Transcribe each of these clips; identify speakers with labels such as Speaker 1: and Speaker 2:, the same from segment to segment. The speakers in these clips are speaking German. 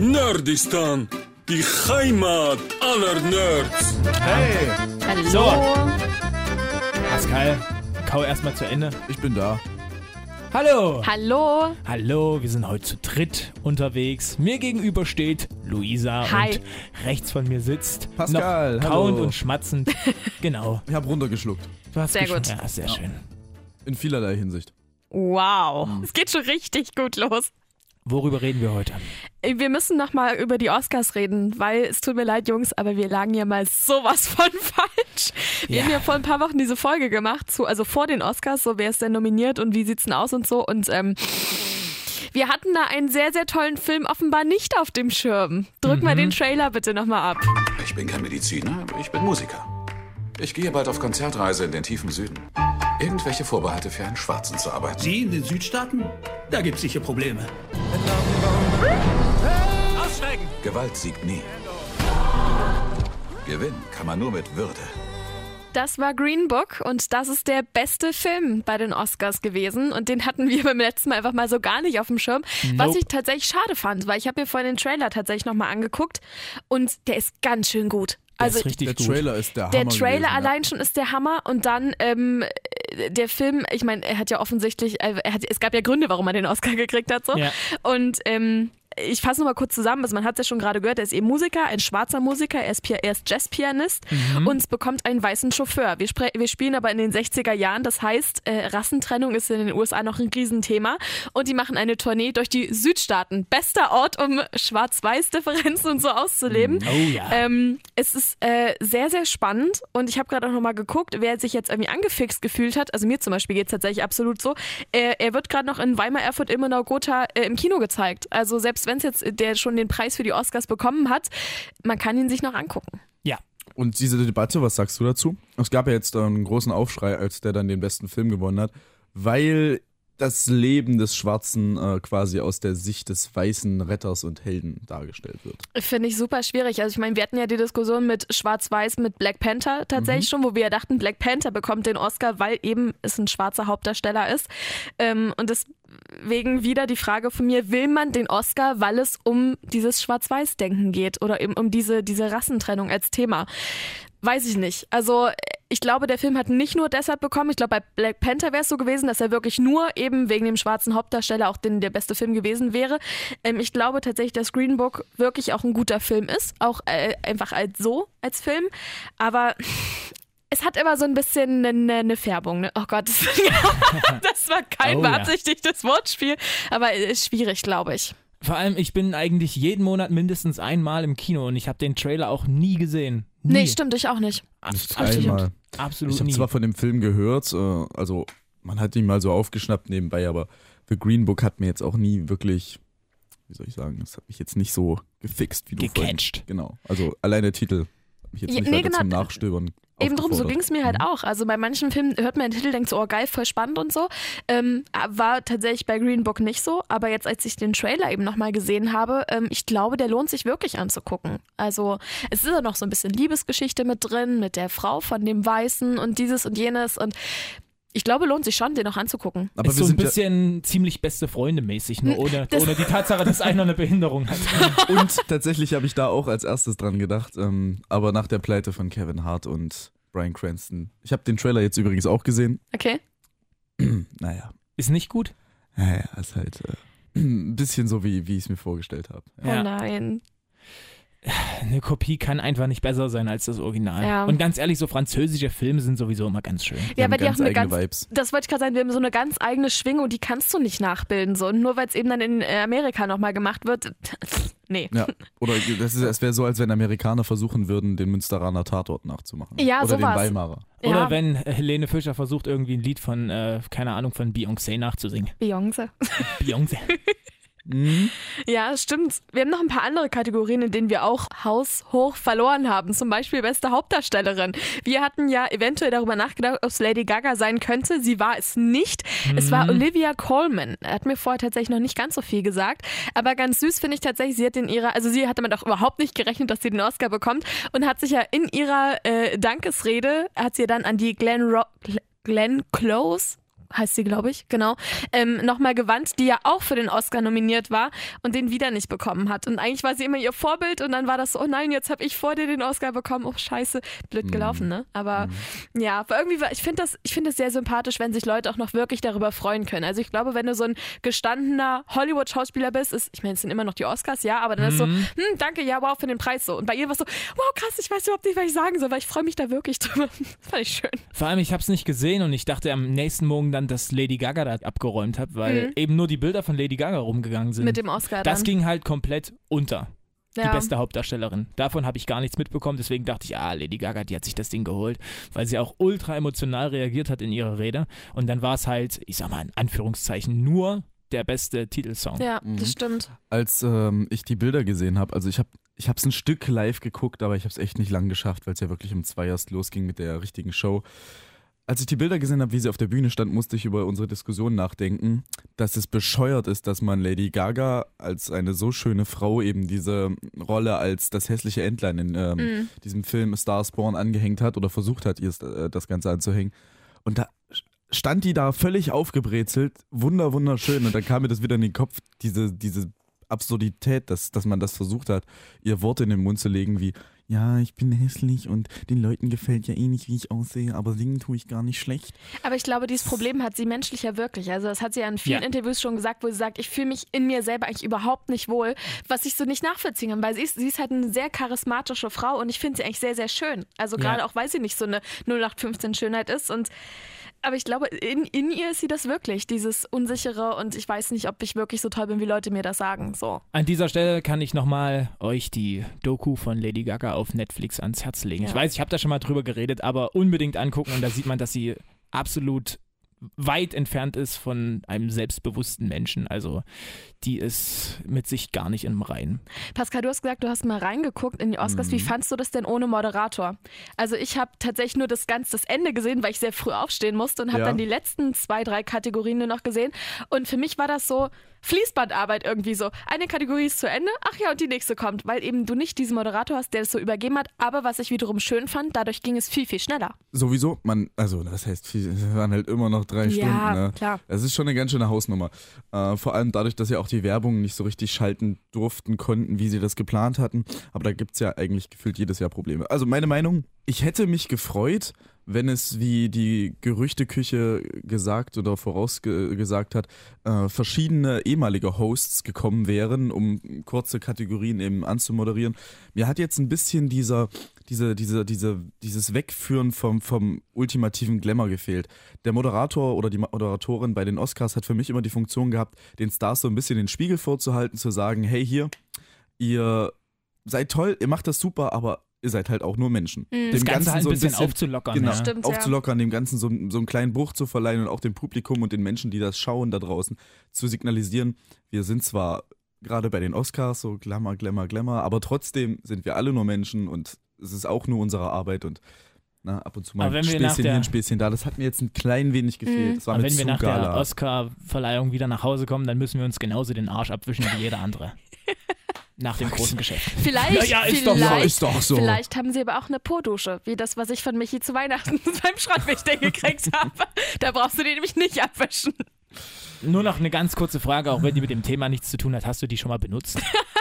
Speaker 1: Nerdistan, die Heimat aller Nerds.
Speaker 2: Hey,
Speaker 3: Hallo.
Speaker 2: So. Pascal, kau erstmal zu Ende.
Speaker 4: Ich bin da.
Speaker 2: Hallo.
Speaker 3: Hallo.
Speaker 2: Hallo, wir sind heute zu dritt unterwegs. Mir gegenüber steht Luisa
Speaker 3: Hi.
Speaker 2: und rechts von mir sitzt
Speaker 4: Pascal,
Speaker 2: noch kauend
Speaker 4: hallo.
Speaker 2: und schmatzend. genau.
Speaker 4: Ich habe runtergeschluckt.
Speaker 2: Du hast
Speaker 3: Sehr gut.
Speaker 2: Ja, sehr schön.
Speaker 4: In vielerlei Hinsicht.
Speaker 3: Wow. Es geht schon richtig gut los.
Speaker 2: Worüber reden wir heute?
Speaker 3: Wir müssen nochmal über die Oscars reden, weil es tut mir leid, Jungs, aber wir lagen ja mal sowas von falsch. Wir
Speaker 2: Ja.
Speaker 3: haben ja vor ein paar Wochen diese Folge gemacht, zu, also vor den Oscars, so wer ist denn nominiert und wie sieht's denn aus und so. Und ähm, wir hatten da einen sehr, sehr tollen Film offenbar nicht auf dem Schirm. Drück mal den Trailer bitte nochmal ab.
Speaker 5: Ich bin kein Mediziner, ich bin Musiker. Ich gehe bald auf Konzertreise in den tiefen Süden. Irgendwelche Vorbehalte für einen Schwarzen zu arbeiten.
Speaker 6: Sie in den Südstaaten? Da gibt's sicher Probleme.
Speaker 5: Gewalt siegt nie. Gewinnen kann man nur mit Würde.
Speaker 3: Das war Green Book und das ist der beste Film bei den Oscars gewesen und den hatten wir beim letzten Mal einfach mal so gar nicht auf dem Schirm, was
Speaker 2: Nope.
Speaker 3: ich tatsächlich schade fand, weil ich habe mir vorhin den Trailer tatsächlich nochmal angeguckt und der ist ganz schön gut.
Speaker 2: Der
Speaker 3: Also
Speaker 2: ist richtig
Speaker 4: Der
Speaker 2: gut.
Speaker 4: Trailer ist der,
Speaker 3: der
Speaker 4: Hammer
Speaker 3: Trailer
Speaker 4: gewesen,
Speaker 3: allein schon ist der Hammer und dann ähm, der Film, ich meine, er hat ja offensichtlich, äh, er hat, es gab ja Gründe, warum er den Oscar gekriegt hat so
Speaker 2: Ja.
Speaker 3: und ähm, ich fasse nochmal kurz zusammen, also man hat es ja schon gerade gehört, er ist eben Musiker, ein schwarzer Musiker, er ist, er ist Jazzpianist
Speaker 2: Mhm.
Speaker 3: und bekommt einen weißen Chauffeur. Wir, wir spielen aber in den 60er Jahren, das heißt, äh, Rassentrennung ist in den USA noch ein Riesenthema und die machen eine Tournee durch die Südstaaten. Bester Ort, um Schwarz-Weiß-Differenzen und so auszuleben.
Speaker 2: Oh ja.
Speaker 3: Ähm, es ist äh, sehr, sehr spannend und ich habe gerade auch nochmal geguckt, wer sich jetzt irgendwie angefixt gefühlt hat. Also mir zum Beispiel geht es tatsächlich absolut so. Äh, er wird gerade noch in Weimar, Erfurt, Ilmenau, Gotha äh, im Kino gezeigt. Also selbst wenn es jetzt äh, der schon den Preis für die Oscars bekommen hat, man kann ihn sich noch angucken.
Speaker 2: ja.
Speaker 4: Und diese Debatte, was sagst du dazu? Es gab ja jetzt äh, einen großen Aufschrei, als der dann den besten Film gewonnen hat, weil das Leben des Schwarzen äh, quasi aus der Sicht des weißen Retters und Helden dargestellt wird.
Speaker 3: Finde ich super schwierig. Also ich meine, wir hatten ja die Diskussion mit Schwarz-Weiß, mit Black Panther tatsächlich schon, wo wir ja dachten, Black Panther bekommt den Oscar, weil eben es ein schwarzer Hauptdarsteller ist. Ähm, und deswegen wieder die Frage von mir, will man den Oscar, weil es um dieses Schwarz-Weiß-Denken geht oder eben um diese, diese Rassentrennung als Thema? Weiß ich nicht. Also ich glaube, der Film hat nicht nur deshalb bekommen. Ich glaube, bei Black Panther wäre es so gewesen, dass er wirklich nur eben wegen dem schwarzen Hauptdarsteller auch den, der beste Film gewesen wäre. Ähm, ich glaube tatsächlich, dass Green Book wirklich auch ein guter Film ist. Auch äh, einfach als so, als Film. Aber es hat immer so ein bisschen eine, eine Färbung. Ne? Oh Gott, das, war kein
Speaker 2: Oh ja.
Speaker 3: beabsichtigtes Wortspiel. Aber ist schwierig, glaube ich.
Speaker 2: Vor allem, ich bin eigentlich jeden Monat mindestens einmal im Kino und ich habe den Trailer auch nie gesehen. Nie.
Speaker 3: Nee, stimmt, ich auch nicht.
Speaker 4: Nicht
Speaker 3: Absolut.
Speaker 4: einmal.
Speaker 2: Absolut
Speaker 4: Ich habe zwar von dem Film gehört, äh, also man hat ihn mal so aufgeschnappt nebenbei, aber The Green Book hat mir jetzt auch nie wirklich, wie soll ich sagen, das hat mich jetzt nicht so gefixt, wie du vorhin-
Speaker 2: Gecatcht.
Speaker 4: Genau, also allein der Titel hat mich jetzt
Speaker 3: Ja,
Speaker 4: nicht
Speaker 3: nee,
Speaker 4: weiter
Speaker 3: genau.
Speaker 4: zum Nachstöbern
Speaker 3: Eben drum, so ging es mir halt auch. Also bei manchen Filmen hört man den Titel, denkt so, oh geil, voll spannend und so. Ähm, war tatsächlich bei Green Book nicht so. Aber jetzt, als ich den Trailer eben nochmal gesehen habe, ähm, ich glaube, der lohnt sich wirklich anzugucken. Also es ist ja noch so ein bisschen Liebesgeschichte mit drin, mit der Frau von dem Weißen und dieses und jenes. Und ich glaube, lohnt sich schon, den noch anzugucken.
Speaker 4: Aber
Speaker 2: ist
Speaker 4: wir
Speaker 2: so ein
Speaker 4: sind ja,
Speaker 2: bisschen ziemlich beste Freunde mäßig, nur ohne, ohne die Tatsache, dass einer eine Behinderung hat.
Speaker 4: und tatsächlich habe ich da auch als erstes dran gedacht, ähm, aber nach der Pleite von Kevin Hart und Brian Cranston. Ich habe den Trailer jetzt übrigens auch gesehen.
Speaker 3: Okay?
Speaker 4: Naja,
Speaker 2: Ist nicht gut?
Speaker 4: naja, ist halt äh, ein bisschen so, wie, wie ich es mir vorgestellt habe.
Speaker 2: Ja.
Speaker 3: Oh nein.
Speaker 2: Eine Kopie kann einfach nicht besser sein als das Original.
Speaker 3: Ja.
Speaker 2: Und ganz ehrlich, so französische Filme sind sowieso immer ganz schön.
Speaker 3: Ja,
Speaker 4: haben
Speaker 3: weil die haben eine
Speaker 4: eigene
Speaker 3: ganz,
Speaker 4: Vibes.
Speaker 3: das wollte ich gerade sagen, wir haben so eine ganz eigene Schwingung, die kannst du nicht nachbilden. So. Und nur weil es eben dann in äh, Amerika nochmal gemacht wird, nee.
Speaker 4: Ja, oder das ist, es wäre so, als wenn Amerikaner versuchen würden, den Münsteraner Tatort nachzumachen.
Speaker 3: Ja,
Speaker 4: oder den
Speaker 3: sowas.
Speaker 4: Weimarer.
Speaker 2: Oder
Speaker 3: Ja.
Speaker 2: wenn Helene Fischer versucht, irgendwie ein Lied von, äh, keine Ahnung, von Beyoncé nachzusingen.
Speaker 3: Beyoncé.
Speaker 2: Beyoncé.
Speaker 3: Ja, stimmt. Wir haben noch ein paar andere Kategorien, in denen wir auch haushoch verloren haben. Zum Beispiel beste Hauptdarstellerin. Wir hatten ja eventuell darüber nachgedacht, ob es Lady Gaga sein könnte. Sie war es nicht. Es war Olivia Colman. Er hat mir vorher tatsächlich noch nicht ganz so viel gesagt. Aber ganz süß finde ich tatsächlich, sie hat in ihrer, also sie hatte damit auch überhaupt nicht gerechnet, dass sie den Oscar bekommt und hat sich ja in ihrer äh, Dankesrede, hat sie dann an die Glenn, Ro Glenn Close heißt sie, glaube ich, genau, ähm, nochmal gewandt, die ja auch für den Oscar nominiert war und den wieder nicht bekommen hat. Und eigentlich war sie immer ihr Vorbild und dann war das so, oh nein, jetzt habe ich vor dir den Oscar bekommen. Oh scheiße, blöd
Speaker 4: Mhm.
Speaker 3: gelaufen, ne? Aber ja, aber irgendwie, war- ich finde das, ich finde es sehr sympathisch, wenn sich Leute auch noch wirklich darüber freuen können. Also ich glaube, wenn du so ein gestandener Hollywood-Schauspieler bist, ist, ich meine, es sind immer noch die Oscars, ja, aber dann ist so, hm, danke, ja, wow, für den Preis so. Und bei ihr war es so, wow, krass, ich weiß überhaupt nicht, was ich sagen soll, weil ich freue mich da wirklich drüber. Das fand ich schön.
Speaker 2: Vor allem, ich habe es nicht gesehen und ich dachte am nächsten Morgen dann, dass Lady Gaga da abgeräumt hat, weil eben nur die Bilder von Lady Gaga rumgegangen sind.
Speaker 3: Mhm. Mit dem Oscar
Speaker 2: das
Speaker 3: dann.
Speaker 2: ging halt komplett unter. Die
Speaker 3: ja.
Speaker 2: beste Hauptdarstellerin. Davon habe ich gar nichts mitbekommen, deswegen dachte ich, ah, Lady Gaga, die hat sich das Ding geholt, weil sie auch ultra emotional reagiert hat in ihrer Rede. Und dann war es halt, ich sag mal in Anführungszeichen, nur der beste Titelsong.
Speaker 3: Ja,
Speaker 4: Mhm.
Speaker 3: das stimmt.
Speaker 4: Als ähm, ich die Bilder gesehen habe, also ich habe ich es ein Stück live geguckt, aber ich habe es echt nicht lang geschafft, weil es ja wirklich um zwei erst losging mit der richtigen Show. Als ich die Bilder gesehen habe, wie sie auf der Bühne stand, musste ich über unsere Diskussion nachdenken, dass es bescheuert ist, dass man Lady Gaga als eine so schöne Frau eben diese Rolle als das hässliche Entlein in ähm,
Speaker 3: Mhm.
Speaker 4: diesem Film Star Born angehängt hat oder versucht hat, ihr äh, das Ganze anzuhängen. Und da stand die da völlig aufgebrezelt, wunder, wunderschön. Und dann kam mir das wieder in den Kopf, diese, diese Absurdität, dass, dass man das versucht hat, ihr Worte in den Mund zu legen wie, ja, ich bin hässlich und den Leuten gefällt ja eh nicht, wie ich aussehe, aber singen tue ich gar nicht schlecht.
Speaker 3: Aber ich glaube, dieses Problem hat sie menschlich ja wirklich. Also das hat sie ja in vielen
Speaker 2: Ja.
Speaker 3: Interviews schon gesagt, wo sie sagt, ich fühle mich in mir selber eigentlich überhaupt nicht wohl, was ich so nicht nachvollziehen kann, weil sie ist, sie ist halt eine sehr charismatische Frau und ich finde sie eigentlich sehr, sehr schön. Also
Speaker 2: Ja.
Speaker 3: gerade auch, weil sie nicht so eine 0815 Schönheit ist und aber ich glaube, in, in ihr ist sie das wirklich, dieses Unsichere und ich weiß nicht, ob ich wirklich so toll bin, wie Leute mir das sagen. So.
Speaker 2: An dieser Stelle kann ich nochmal euch die Doku von Lady Gaga auf Netflix ans Herz legen. Ich
Speaker 3: Ja.
Speaker 2: weiß, ich habe da schon mal drüber geredet, aber unbedingt angucken und da sieht man, dass sie absolut weit entfernt ist von einem selbstbewussten Menschen. Also die ist mit sich gar nicht im Reinen.
Speaker 3: Pascal, du hast gesagt, du hast mal reingeguckt in die Oscars. Wie fandst du das denn ohne Moderator? Also ich habe tatsächlich nur das ganz das Ende gesehen, weil ich sehr früh aufstehen musste und habe
Speaker 4: Ja.
Speaker 3: dann die letzten zwei, drei Kategorien nur noch gesehen. Und für mich war das so Fließbandarbeit irgendwie so. Eine Kategorie ist zu Ende, ach ja, und die nächste kommt, weil eben du nicht diesen Moderator hast, der es so übergeben hat. Aber was ich wiederum schön fand, dadurch ging es viel, viel schneller.
Speaker 4: Sowieso, man, also das heißt, viel- es waren halt immer noch drei
Speaker 3: Ja,
Speaker 4: Stunden. Ne?
Speaker 3: klar.
Speaker 4: Es ist schon eine ganz schöne Hausnummer. Äh, vor allem dadurch, dass ja auch die Werbung nicht so richtig schalten durften, konnten, wie sie das geplant hatten. Aber da gibt es ja eigentlich gefühlt jedes Jahr Probleme. Also meine Meinung, ich hätte mich gefreut, wenn es, wie die Gerüchteküche gesagt oder vorausgesagt hat, äh, verschiedene ehemalige Hosts gekommen wären, um kurze Kategorien eben anzumoderieren. Mir hat jetzt ein bisschen dieser, diese, diese, diese, dieses Wegführen vom, vom ultimativen Glamour gefehlt. Der Moderator oder die Moderatorin bei den Oscars hat für mich immer die Funktion gehabt, den Stars so ein bisschen den Spiegel vorzuhalten, zu sagen, hey hier, ihr seid toll, ihr macht das super, aber ihr seid halt auch nur Menschen. Dem
Speaker 2: Das Ganze halt ein
Speaker 4: so
Speaker 2: bisschen, aufzulockern.
Speaker 4: genau,
Speaker 2: ja.
Speaker 3: Stimmt, ja.
Speaker 4: aufzulockern, dem Ganzen so, so einen kleinen Bruch zu verleihen und auch dem Publikum und den Menschen, die das schauen da draußen, zu signalisieren, wir sind zwar gerade bei den Oscars so Glamour, Glamour, Glamour, aber trotzdem sind wir alle nur Menschen und es ist auch nur unsere Arbeit und na, ab und zu mal ein Späßchen
Speaker 2: der-
Speaker 4: hier, ein Späßchen da. Das hat mir jetzt ein klein wenig gefehlt. Das war
Speaker 2: Aber wenn wir nach der
Speaker 4: gala.
Speaker 2: Oscar-Verleihung wieder nach Hause kommen, dann müssen wir uns genauso den Arsch abwischen wie jeder andere. Nach dem großen Geschäft.
Speaker 3: Vielleicht,
Speaker 2: Ja, ja, ist doch so,
Speaker 3: vielleicht,
Speaker 4: ist doch so.
Speaker 3: vielleicht haben sie aber auch eine Po-Dusche, wie das, was ich von Michi zu Weihnachten beim Schreibwichteln gekriegt habe. Da brauchst du den nämlich nicht abwischen.
Speaker 2: Nur noch eine ganz kurze Frage, auch wenn die mit dem Thema nichts zu tun hat. Hast du die schon mal benutzt?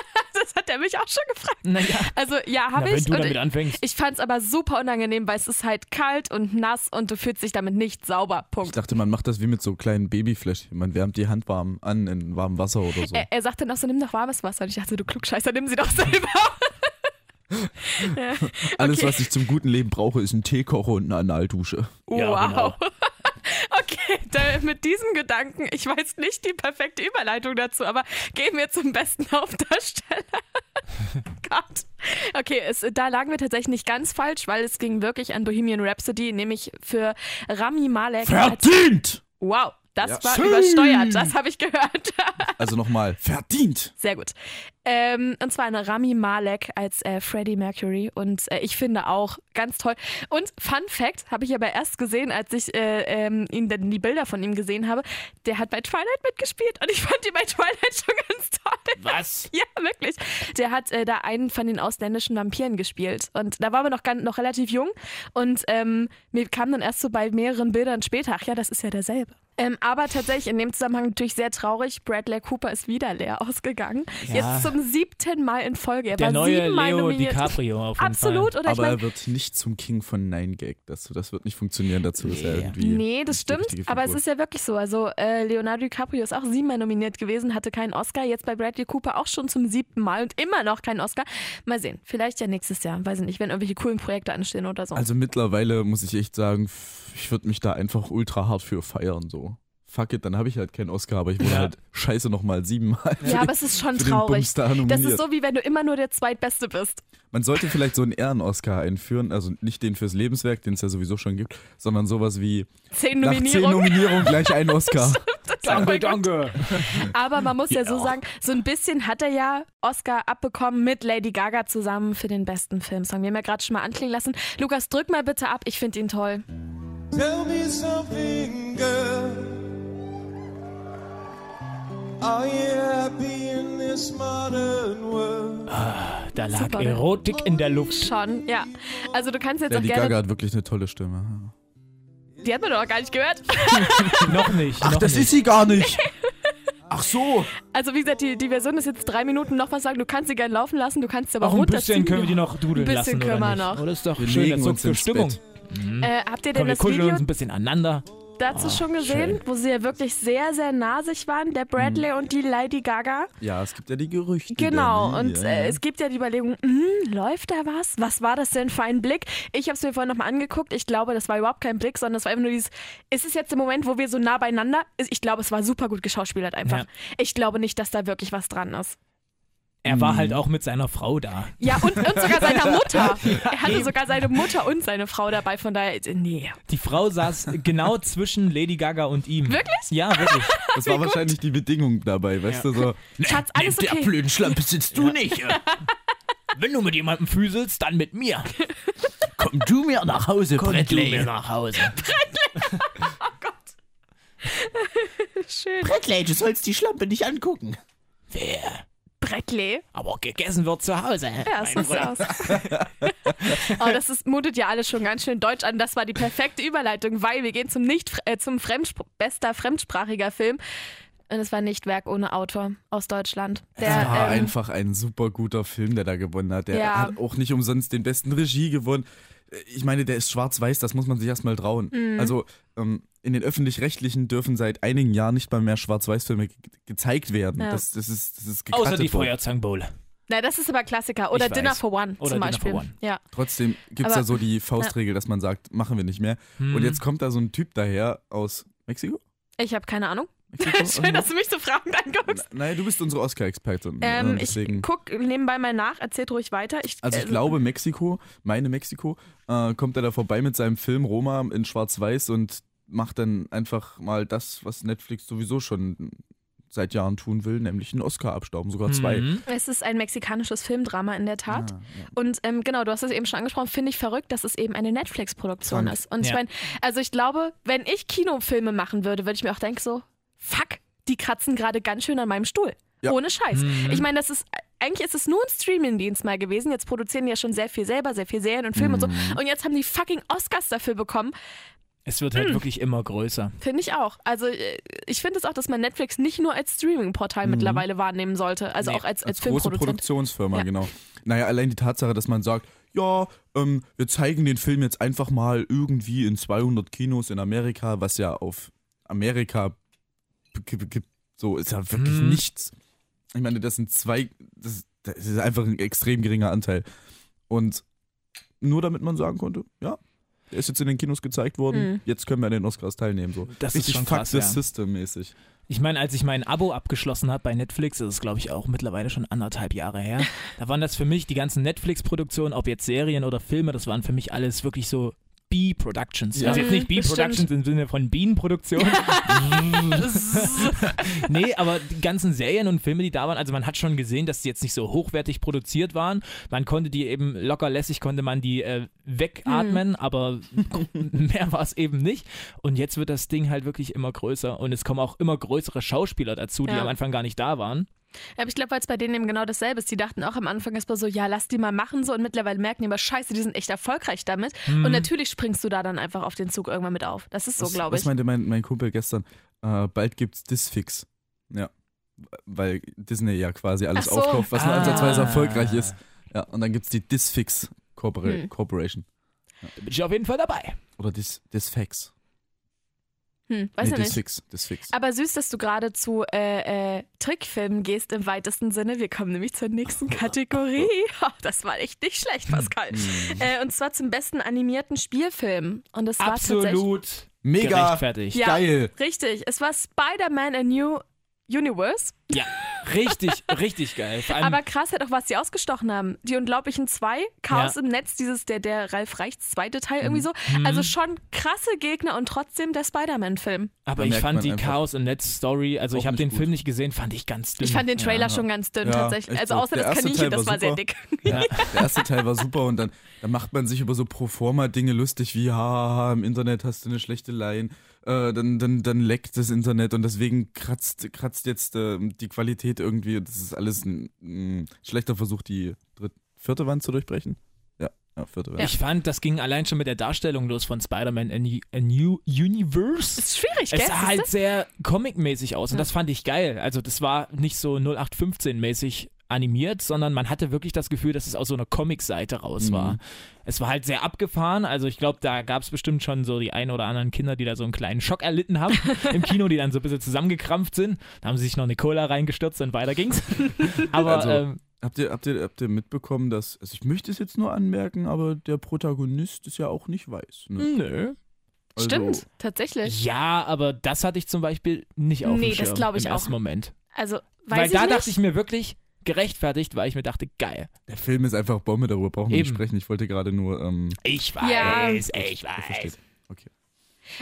Speaker 3: Hat er mich auch schon gefragt.
Speaker 2: Naja,
Speaker 3: Also ja, habe
Speaker 2: wenn
Speaker 3: ich.
Speaker 2: du
Speaker 3: Und
Speaker 2: damit
Speaker 3: ich
Speaker 2: anfängst.
Speaker 3: ich fand es aber super unangenehm, weil es ist halt kalt und nass und du fühlst dich damit nicht sauber.
Speaker 4: Ich
Speaker 3: Punkt.
Speaker 4: dachte, man macht das wie mit so kleinen Babyfläschchen. Man wärmt die Hand warm an in warmem Wasser oder so.
Speaker 3: Er, er sagte noch so, nimm doch warmes Wasser. Und ich dachte, du Klugscheißer, nimm sie doch selber. Ja,
Speaker 4: Alles,
Speaker 3: okay.
Speaker 4: was ich zum guten Leben brauche, ist ein Teekocher und eine Analdusche.
Speaker 2: Ja,
Speaker 3: wow.
Speaker 2: genau.
Speaker 3: Okay, da, mit diesem Gedanken, ich weiß nicht die perfekte Überleitung dazu, aber gehen wir zum besten Hauptdarsteller. Gott. Okay, es, da lagen wir tatsächlich nicht ganz falsch, weil es ging wirklich an Bohemian Rhapsody, nämlich für Rami Malek.
Speaker 4: Verdient!
Speaker 3: Wow, das
Speaker 4: Ja.
Speaker 3: war
Speaker 4: Schön.
Speaker 3: übersteuert, das habe ich gehört.
Speaker 4: Also nochmal, verdient!
Speaker 3: Sehr gut. Ähm, und zwar eine Rami Malek als äh, Freddie Mercury und äh, ich finde auch ganz toll. Und Fun Fact, habe ich aber erst gesehen, als ich äh, ähm, ihn, dann die Bilder von ihm gesehen habe, der hat bei Twilight mitgespielt und ich fand ihn bei Twilight schon ganz toll.
Speaker 2: Was?
Speaker 3: Ja, wirklich. Der hat äh, da einen von den ausländischen Vampiren gespielt. Und da war aber noch, ganz, noch relativ jung. Und ähm, mir kam dann erst so bei mehreren Bildern später, ach ja, das ist ja derselbe. Ähm, aber tatsächlich in dem Zusammenhang natürlich sehr traurig. Bradley Cooper ist wieder leer ausgegangen.
Speaker 2: Ja.
Speaker 3: Jetzt zum siebten Mal in Folge. Er
Speaker 2: Der
Speaker 3: war
Speaker 2: neue
Speaker 3: siebenmal
Speaker 2: Leo
Speaker 3: nominiert.
Speaker 2: DiCaprio auf jeden
Speaker 3: Absolut,
Speaker 2: Fall.
Speaker 3: oder ich
Speaker 4: Aber
Speaker 3: meine,
Speaker 4: er wird nicht zum King von Nine Gag. Das, das wird nicht funktionieren. Dazu ist er
Speaker 2: Nee.
Speaker 4: irgendwie.
Speaker 3: Nee, das stimmt. Aber es ist ja wirklich so. Also äh, Leonardo DiCaprio ist auch siebenmal nominiert gewesen, hatte keinen Oscar. Jetzt bei Bradley Cooper auch schon zum siebten Mal und immer noch keinen Oscar. Mal sehen. Vielleicht ja nächstes Jahr. Weiß ich nicht, wenn irgendwelche coolen Projekte anstehen oder so.
Speaker 4: Also mittlerweile muss ich echt sagen, ich würde mich da einfach ultra hart für feiern. So. Fuck it, dann habe ich halt keinen Oscar, aber ich wurde
Speaker 2: Ja.
Speaker 4: halt scheiße nochmal siebenmal.
Speaker 3: ja,
Speaker 4: den-
Speaker 3: aber es ist schon traurig. Das ist so, wie wenn du immer nur der Zweitbeste bist.
Speaker 4: Man sollte vielleicht so einen Ehren-Oscar einführen, also nicht den fürs Lebenswerk, den es ja sowieso schon gibt, sondern sowas wie
Speaker 3: Zehn
Speaker 4: nach zehn
Speaker 3: Nominierungen.
Speaker 4: Nominierungen gleich ein Oscar.
Speaker 2: Danke, danke.
Speaker 3: Aber man muss ja so
Speaker 4: Ja.
Speaker 3: sagen, so ein bisschen hat er ja Oscar abbekommen mit Lady Gaga zusammen für den besten Filmsong. Wir haben ja gerade schon mal anklingen lassen. Lukas, drück mal bitte ab. Ich finde ihn toll.
Speaker 7: Tell me something, girl. Are you happy in this modern world?
Speaker 2: Da lag
Speaker 3: Super, ne?
Speaker 2: Erotik in der Luft.
Speaker 3: Schon, ja. Also du kannst jetzt
Speaker 4: Lady
Speaker 3: auch gerne.
Speaker 4: Gaga hat wirklich eine tolle Stimme.
Speaker 3: Die hat man doch gar nicht gehört.
Speaker 2: noch nicht. noch nicht.
Speaker 4: sie gar nicht. Ach so.
Speaker 3: Also wie gesagt, die, die Version ist jetzt drei Minuten noch was sagen. Du kannst sie gerne laufen lassen, du kannst sie aber
Speaker 2: Auch ein
Speaker 3: runterziehen.
Speaker 2: bisschen können wir die noch dudeln
Speaker 3: Ein bisschen
Speaker 2: lassen,
Speaker 3: können
Speaker 2: oder
Speaker 3: wir
Speaker 2: nicht?
Speaker 3: noch.
Speaker 2: Oh, das ist doch
Speaker 4: Wir
Speaker 2: schön,
Speaker 4: legen
Speaker 2: das sorgt
Speaker 4: uns
Speaker 2: für Stimmung.
Speaker 4: Bett.
Speaker 3: Äh, habt ihr denn
Speaker 2: Komm, wir
Speaker 3: das
Speaker 2: kuscheln
Speaker 3: Video
Speaker 2: uns ein bisschen aneinander.
Speaker 3: Dazu schon gesehen,
Speaker 2: schön.
Speaker 3: wo sie ja wirklich sehr, sehr nasig waren, der Bradley und die Lady Gaga?
Speaker 4: Ja, es gibt ja die Gerüchte.
Speaker 3: Genau,
Speaker 4: dann,
Speaker 3: und
Speaker 4: ja.
Speaker 3: äh, es gibt ja die Überlegung, hm, läuft da was? Was war das denn für ein Blick? Ich habe es mir vorhin nochmal angeguckt. Ich glaube, das war überhaupt kein Blick, sondern es war einfach nur dieses, ist es jetzt der Moment, wo wir so nah beieinander? Ich glaube, es war super gut geschauspielert einfach.
Speaker 2: Ja.
Speaker 3: Ich glaube nicht, dass da wirklich was dran ist.
Speaker 2: Er war halt auch mit seiner Frau da.
Speaker 3: Ja, und, und sogar seiner Mutter. Er hatte sogar seine Mutter und seine Frau dabei, von daher, äh, nee.
Speaker 2: Die Frau saß genau zwischen Lady Gaga und ihm.
Speaker 3: Wirklich?
Speaker 2: Ja, wirklich.
Speaker 4: Das war wahrscheinlich die Bedingung dabei, weißt du, so.
Speaker 3: Schatz, alles
Speaker 2: Neben
Speaker 3: okay.
Speaker 2: der blöden Schlampe sitzt du nicht. Wenn du mit jemandem füßelst, dann mit mir.
Speaker 8: Komm du mir nach Hause,
Speaker 2: Komm du
Speaker 8: Bradley.
Speaker 2: mir nach Hause.
Speaker 3: Schön.
Speaker 8: Bradley, du sollst die Schlampe nicht angucken.
Speaker 2: Wer?
Speaker 3: Breckley.
Speaker 2: Aber gegessen wird zu Hause.
Speaker 3: Ja, so sieht's aus. oh, das ist, mutet ja alles schon ganz schön deutsch an. Das war die perfekte Überleitung, weil wir gehen zum nicht äh, zum Fremdspr bester fremdsprachiger Film. Und es war nicht Werk ohne Autor aus Deutschland. Der,
Speaker 4: Es war
Speaker 3: ähm,
Speaker 4: einfach ein super guter Film, der da gewonnen hat. Der
Speaker 3: Ja.
Speaker 4: hat auch nicht umsonst den besten Regie gewonnen. Ich meine, der ist schwarz-weiß, das muss man sich erstmal trauen.
Speaker 3: Mhm.
Speaker 4: Also ähm, in den öffentlich-rechtlichen dürfen seit einigen Jahren nicht mal mehr Schwarz-Weiß-Filme ge gezeigt werden.
Speaker 3: Ja.
Speaker 4: Das, das ist, das ist
Speaker 2: Außer die. Feuerzangenbowle.
Speaker 3: na, das ist aber Klassiker. Oder
Speaker 2: Ich
Speaker 3: Dinner
Speaker 2: weiß.
Speaker 3: for One
Speaker 2: Oder
Speaker 3: zum
Speaker 2: Dinner
Speaker 3: Beispiel.
Speaker 2: for One.
Speaker 3: Ja.
Speaker 4: Trotzdem gibt es da so die Faustregel, dass man sagt, machen wir nicht mehr.
Speaker 2: Hm.
Speaker 4: Und jetzt kommt da so ein Typ daher aus Mexiko?
Speaker 3: Ich habe keine Ahnung. Schön, dass du mich so fragend anguckst.
Speaker 4: Nein, du bist unsere Oscar-Expertin.
Speaker 3: Ähm,
Speaker 4: äh, deswegen.
Speaker 3: ich guck nebenbei mal nach, erzählt ruhig weiter. Ich,
Speaker 4: Also ich
Speaker 3: äh,
Speaker 4: glaube, Mexiko, meine Mexiko, äh, kommt er da vorbei mit seinem Film Roma in Schwarz-Weiß und macht dann einfach mal das, was Netflix sowieso schon seit Jahren tun will, nämlich einen Oscar abstauben, sogar zwei.
Speaker 2: Mhm.
Speaker 3: Es ist ein mexikanisches Filmdrama in der Tat.
Speaker 4: Ah, ja.
Speaker 3: Und ähm, genau, du hast es eben schon angesprochen, finde ich verrückt, dass es eben eine Netflix-Produktion ist. Und ich
Speaker 2: Ja.
Speaker 3: meine, also ich glaube, wenn ich Kinofilme machen würde, würde ich mir auch denken so, fuck, die kratzen gerade ganz schön an meinem Stuhl.
Speaker 4: Ja.
Speaker 3: Ohne Scheiß.
Speaker 2: Mhm.
Speaker 3: Ich meine, das ist, eigentlich ist es nur ein Streaming-Dienst mal gewesen. Jetzt produzieren die ja schon sehr viel selber, sehr viel Serien und Filme und so.
Speaker 4: Mhm.
Speaker 3: Und jetzt haben die fucking Oscars dafür bekommen.
Speaker 2: Es wird halt wirklich immer größer.
Speaker 3: Finde ich auch. Also äh, ich finde es auch, dass man Netflix nicht nur als Streaming-Portal mittlerweile wahrnehmen sollte, also
Speaker 2: Nee,
Speaker 3: auch als, als,
Speaker 4: Als große. Produktionsfirma,
Speaker 3: Ja.
Speaker 4: genau. Naja, allein die Tatsache, dass man sagt, ja, ähm, wir zeigen den Film jetzt einfach mal irgendwie in 200 Kinos in Amerika, was ja auf Amerika so ist ja wirklich
Speaker 2: Mhm.
Speaker 4: nichts. Ich meine, das sind zwei, das, das ist einfach ein extrem geringer Anteil. Und nur damit man sagen konnte, ja, der ist jetzt in den Kinos gezeigt worden,
Speaker 3: Mhm.
Speaker 4: jetzt können wir an den Oscars teilnehmen. So.
Speaker 2: Das ist
Speaker 4: Richtig
Speaker 2: schon
Speaker 4: fuck
Speaker 2: krass, ja.
Speaker 4: system mäßig.
Speaker 2: Ich meine, als ich mein Abo abgeschlossen habe bei Netflix, das ist glaube ich auch mittlerweile schon anderthalb Jahre her, da waren das für mich die ganzen Netflix-Produktionen, ob jetzt Serien oder Filme, das waren für mich alles wirklich so B-Productions.
Speaker 4: Ja.
Speaker 2: Also jetzt nicht
Speaker 3: Mhm,
Speaker 2: B-Productions im Sinne von Bienenproduktion. nee, aber die ganzen Serien und Filme, die da waren, also man hat schon gesehen, dass die jetzt nicht so hochwertig produziert waren. Man konnte die eben locker lässig, konnte man die äh, wegatmen, aber mehr war es eben nicht. Und jetzt wird das Ding halt wirklich immer größer und es kommen auch immer größere Schauspieler dazu, die
Speaker 3: Ja.
Speaker 2: am Anfang gar nicht da waren.
Speaker 3: Ja, aber ich glaube, weil es bei denen eben genau dasselbe ist. Die dachten auch am Anfang erstmal so, ja, lass die mal machen so und mittlerweile merken die aber, scheiße, die sind echt erfolgreich damit.
Speaker 2: Mhm.
Speaker 3: Und natürlich springst du da dann einfach auf den Zug irgendwann mit auf. Das ist so, glaube
Speaker 4: Was
Speaker 3: ich.
Speaker 4: meinte mein, mein Kumpel gestern? Äh, bald gibt's Disfix. Ja. Weil Disney ja quasi alles
Speaker 3: so.
Speaker 4: aufkauft, was nur
Speaker 2: Ah.
Speaker 4: ansatzweise erfolgreich ist. Ja, und dann gibt's die Disfix Corpora
Speaker 3: Hm.
Speaker 4: Corporation.
Speaker 2: Da bin ich auf jeden Fall dabei.
Speaker 4: Oder Dis Disfax.
Speaker 3: Hm, weiß
Speaker 4: nee,
Speaker 3: ja nicht.
Speaker 4: Disfix. Disfix.
Speaker 3: Aber süß, dass du gerade zu äh, äh, Trickfilmen gehst im weitesten Sinne. Wir kommen nämlich zur nächsten Kategorie. Ha, das war echt nicht schlecht, Pascal.
Speaker 4: Hm.
Speaker 3: Äh, und zwar zum besten animierten Spielfilm. Und es war tatsächlich
Speaker 2: Absolut
Speaker 4: Mega
Speaker 2: gerechtfertigt.
Speaker 3: Ja.
Speaker 4: geil.
Speaker 3: richtig. Es war Spider-Man A New Universe.
Speaker 2: Ja, richtig, richtig geil.
Speaker 3: Aber krass halt auch, was die ausgestochen haben. Die Unglaublichen zwei, Chaos
Speaker 2: Ja.
Speaker 3: im Netz, dieses, der, der Ralf Reichs zweite Teil irgendwie so.
Speaker 2: Mhm.
Speaker 3: Also schon krasse Gegner und trotzdem der Spider-Man-Film.
Speaker 2: aber
Speaker 4: Da
Speaker 2: ich fand die Chaos im Netz Story, also ich habe den
Speaker 4: gut.
Speaker 2: Film nicht gesehen, fand ich ganz dünn.
Speaker 3: Ich fand den Trailer
Speaker 2: ja.
Speaker 3: schon ganz dünn
Speaker 4: Ja,
Speaker 3: tatsächlich. Also
Speaker 4: so.
Speaker 3: außer
Speaker 4: Der
Speaker 3: das
Speaker 4: erste
Speaker 3: Kaninchen,
Speaker 4: Teil
Speaker 3: das
Speaker 4: war
Speaker 3: war sehr
Speaker 4: super.
Speaker 3: dick.
Speaker 2: Ja.
Speaker 4: Der erste Teil war super und dann, dann macht man sich über so Proforma-Dinge lustig wie, haha, im Internet hast du eine schlechte Line, äh, dann, dann, dann leckt das Internet und deswegen kratzt, kratzt jetzt äh, die Qualität irgendwie. Das ist alles ein, ein schlechter Versuch, die dritte, vierte Wand zu durchbrechen. Ja, ja vierte Wand.
Speaker 2: Ich fand, das ging allein schon mit der Darstellung los von Spider-Man A New- A New Universe.
Speaker 3: Ist schwierig, gell?
Speaker 2: Es sah halt sehr comic-mäßig aus und
Speaker 3: Ja.
Speaker 2: das fand ich geil. Also das war nicht so 0815-mäßig animiert, sondern man hatte wirklich das Gefühl, dass es aus so einer Comic-Seite raus
Speaker 4: Mhm.
Speaker 2: war. Es war halt sehr abgefahren, also ich glaube, da gab es bestimmt schon so die ein oder anderen Kinder, die da so einen kleinen Schock erlitten haben im Kino, die dann so ein bisschen zusammengekrampft sind. Da haben sie sich noch eine Cola reingestürzt und weiter ging's. Aber
Speaker 4: Also,
Speaker 2: ähm,
Speaker 4: Habt ihr, habt, ihr, habt ihr mitbekommen, dass, also ich möchte es jetzt nur anmerken, aber der Protagonist ist ja auch nicht weiß. Ne?
Speaker 2: nö.
Speaker 4: Also,
Speaker 3: Stimmt, tatsächlich.
Speaker 2: Ja, aber das hatte ich zum Beispiel nicht auf
Speaker 3: Nee,
Speaker 2: dem
Speaker 3: das
Speaker 2: Schirm
Speaker 3: glaub ich
Speaker 2: im
Speaker 3: auch.
Speaker 2: ersten Moment.
Speaker 3: Also, weiß
Speaker 2: Weil
Speaker 3: ich
Speaker 2: da
Speaker 3: nicht.
Speaker 2: dachte ich mir wirklich gerechtfertigt, weil ich mir dachte, geil.
Speaker 4: Der Film ist einfach Bombe, darüber brauchen wir nicht
Speaker 2: Eben.
Speaker 4: sprechen. Ich wollte gerade nur, ähm,
Speaker 2: Ich
Speaker 3: weiß, Ja.
Speaker 2: ich
Speaker 4: versteht. Okay.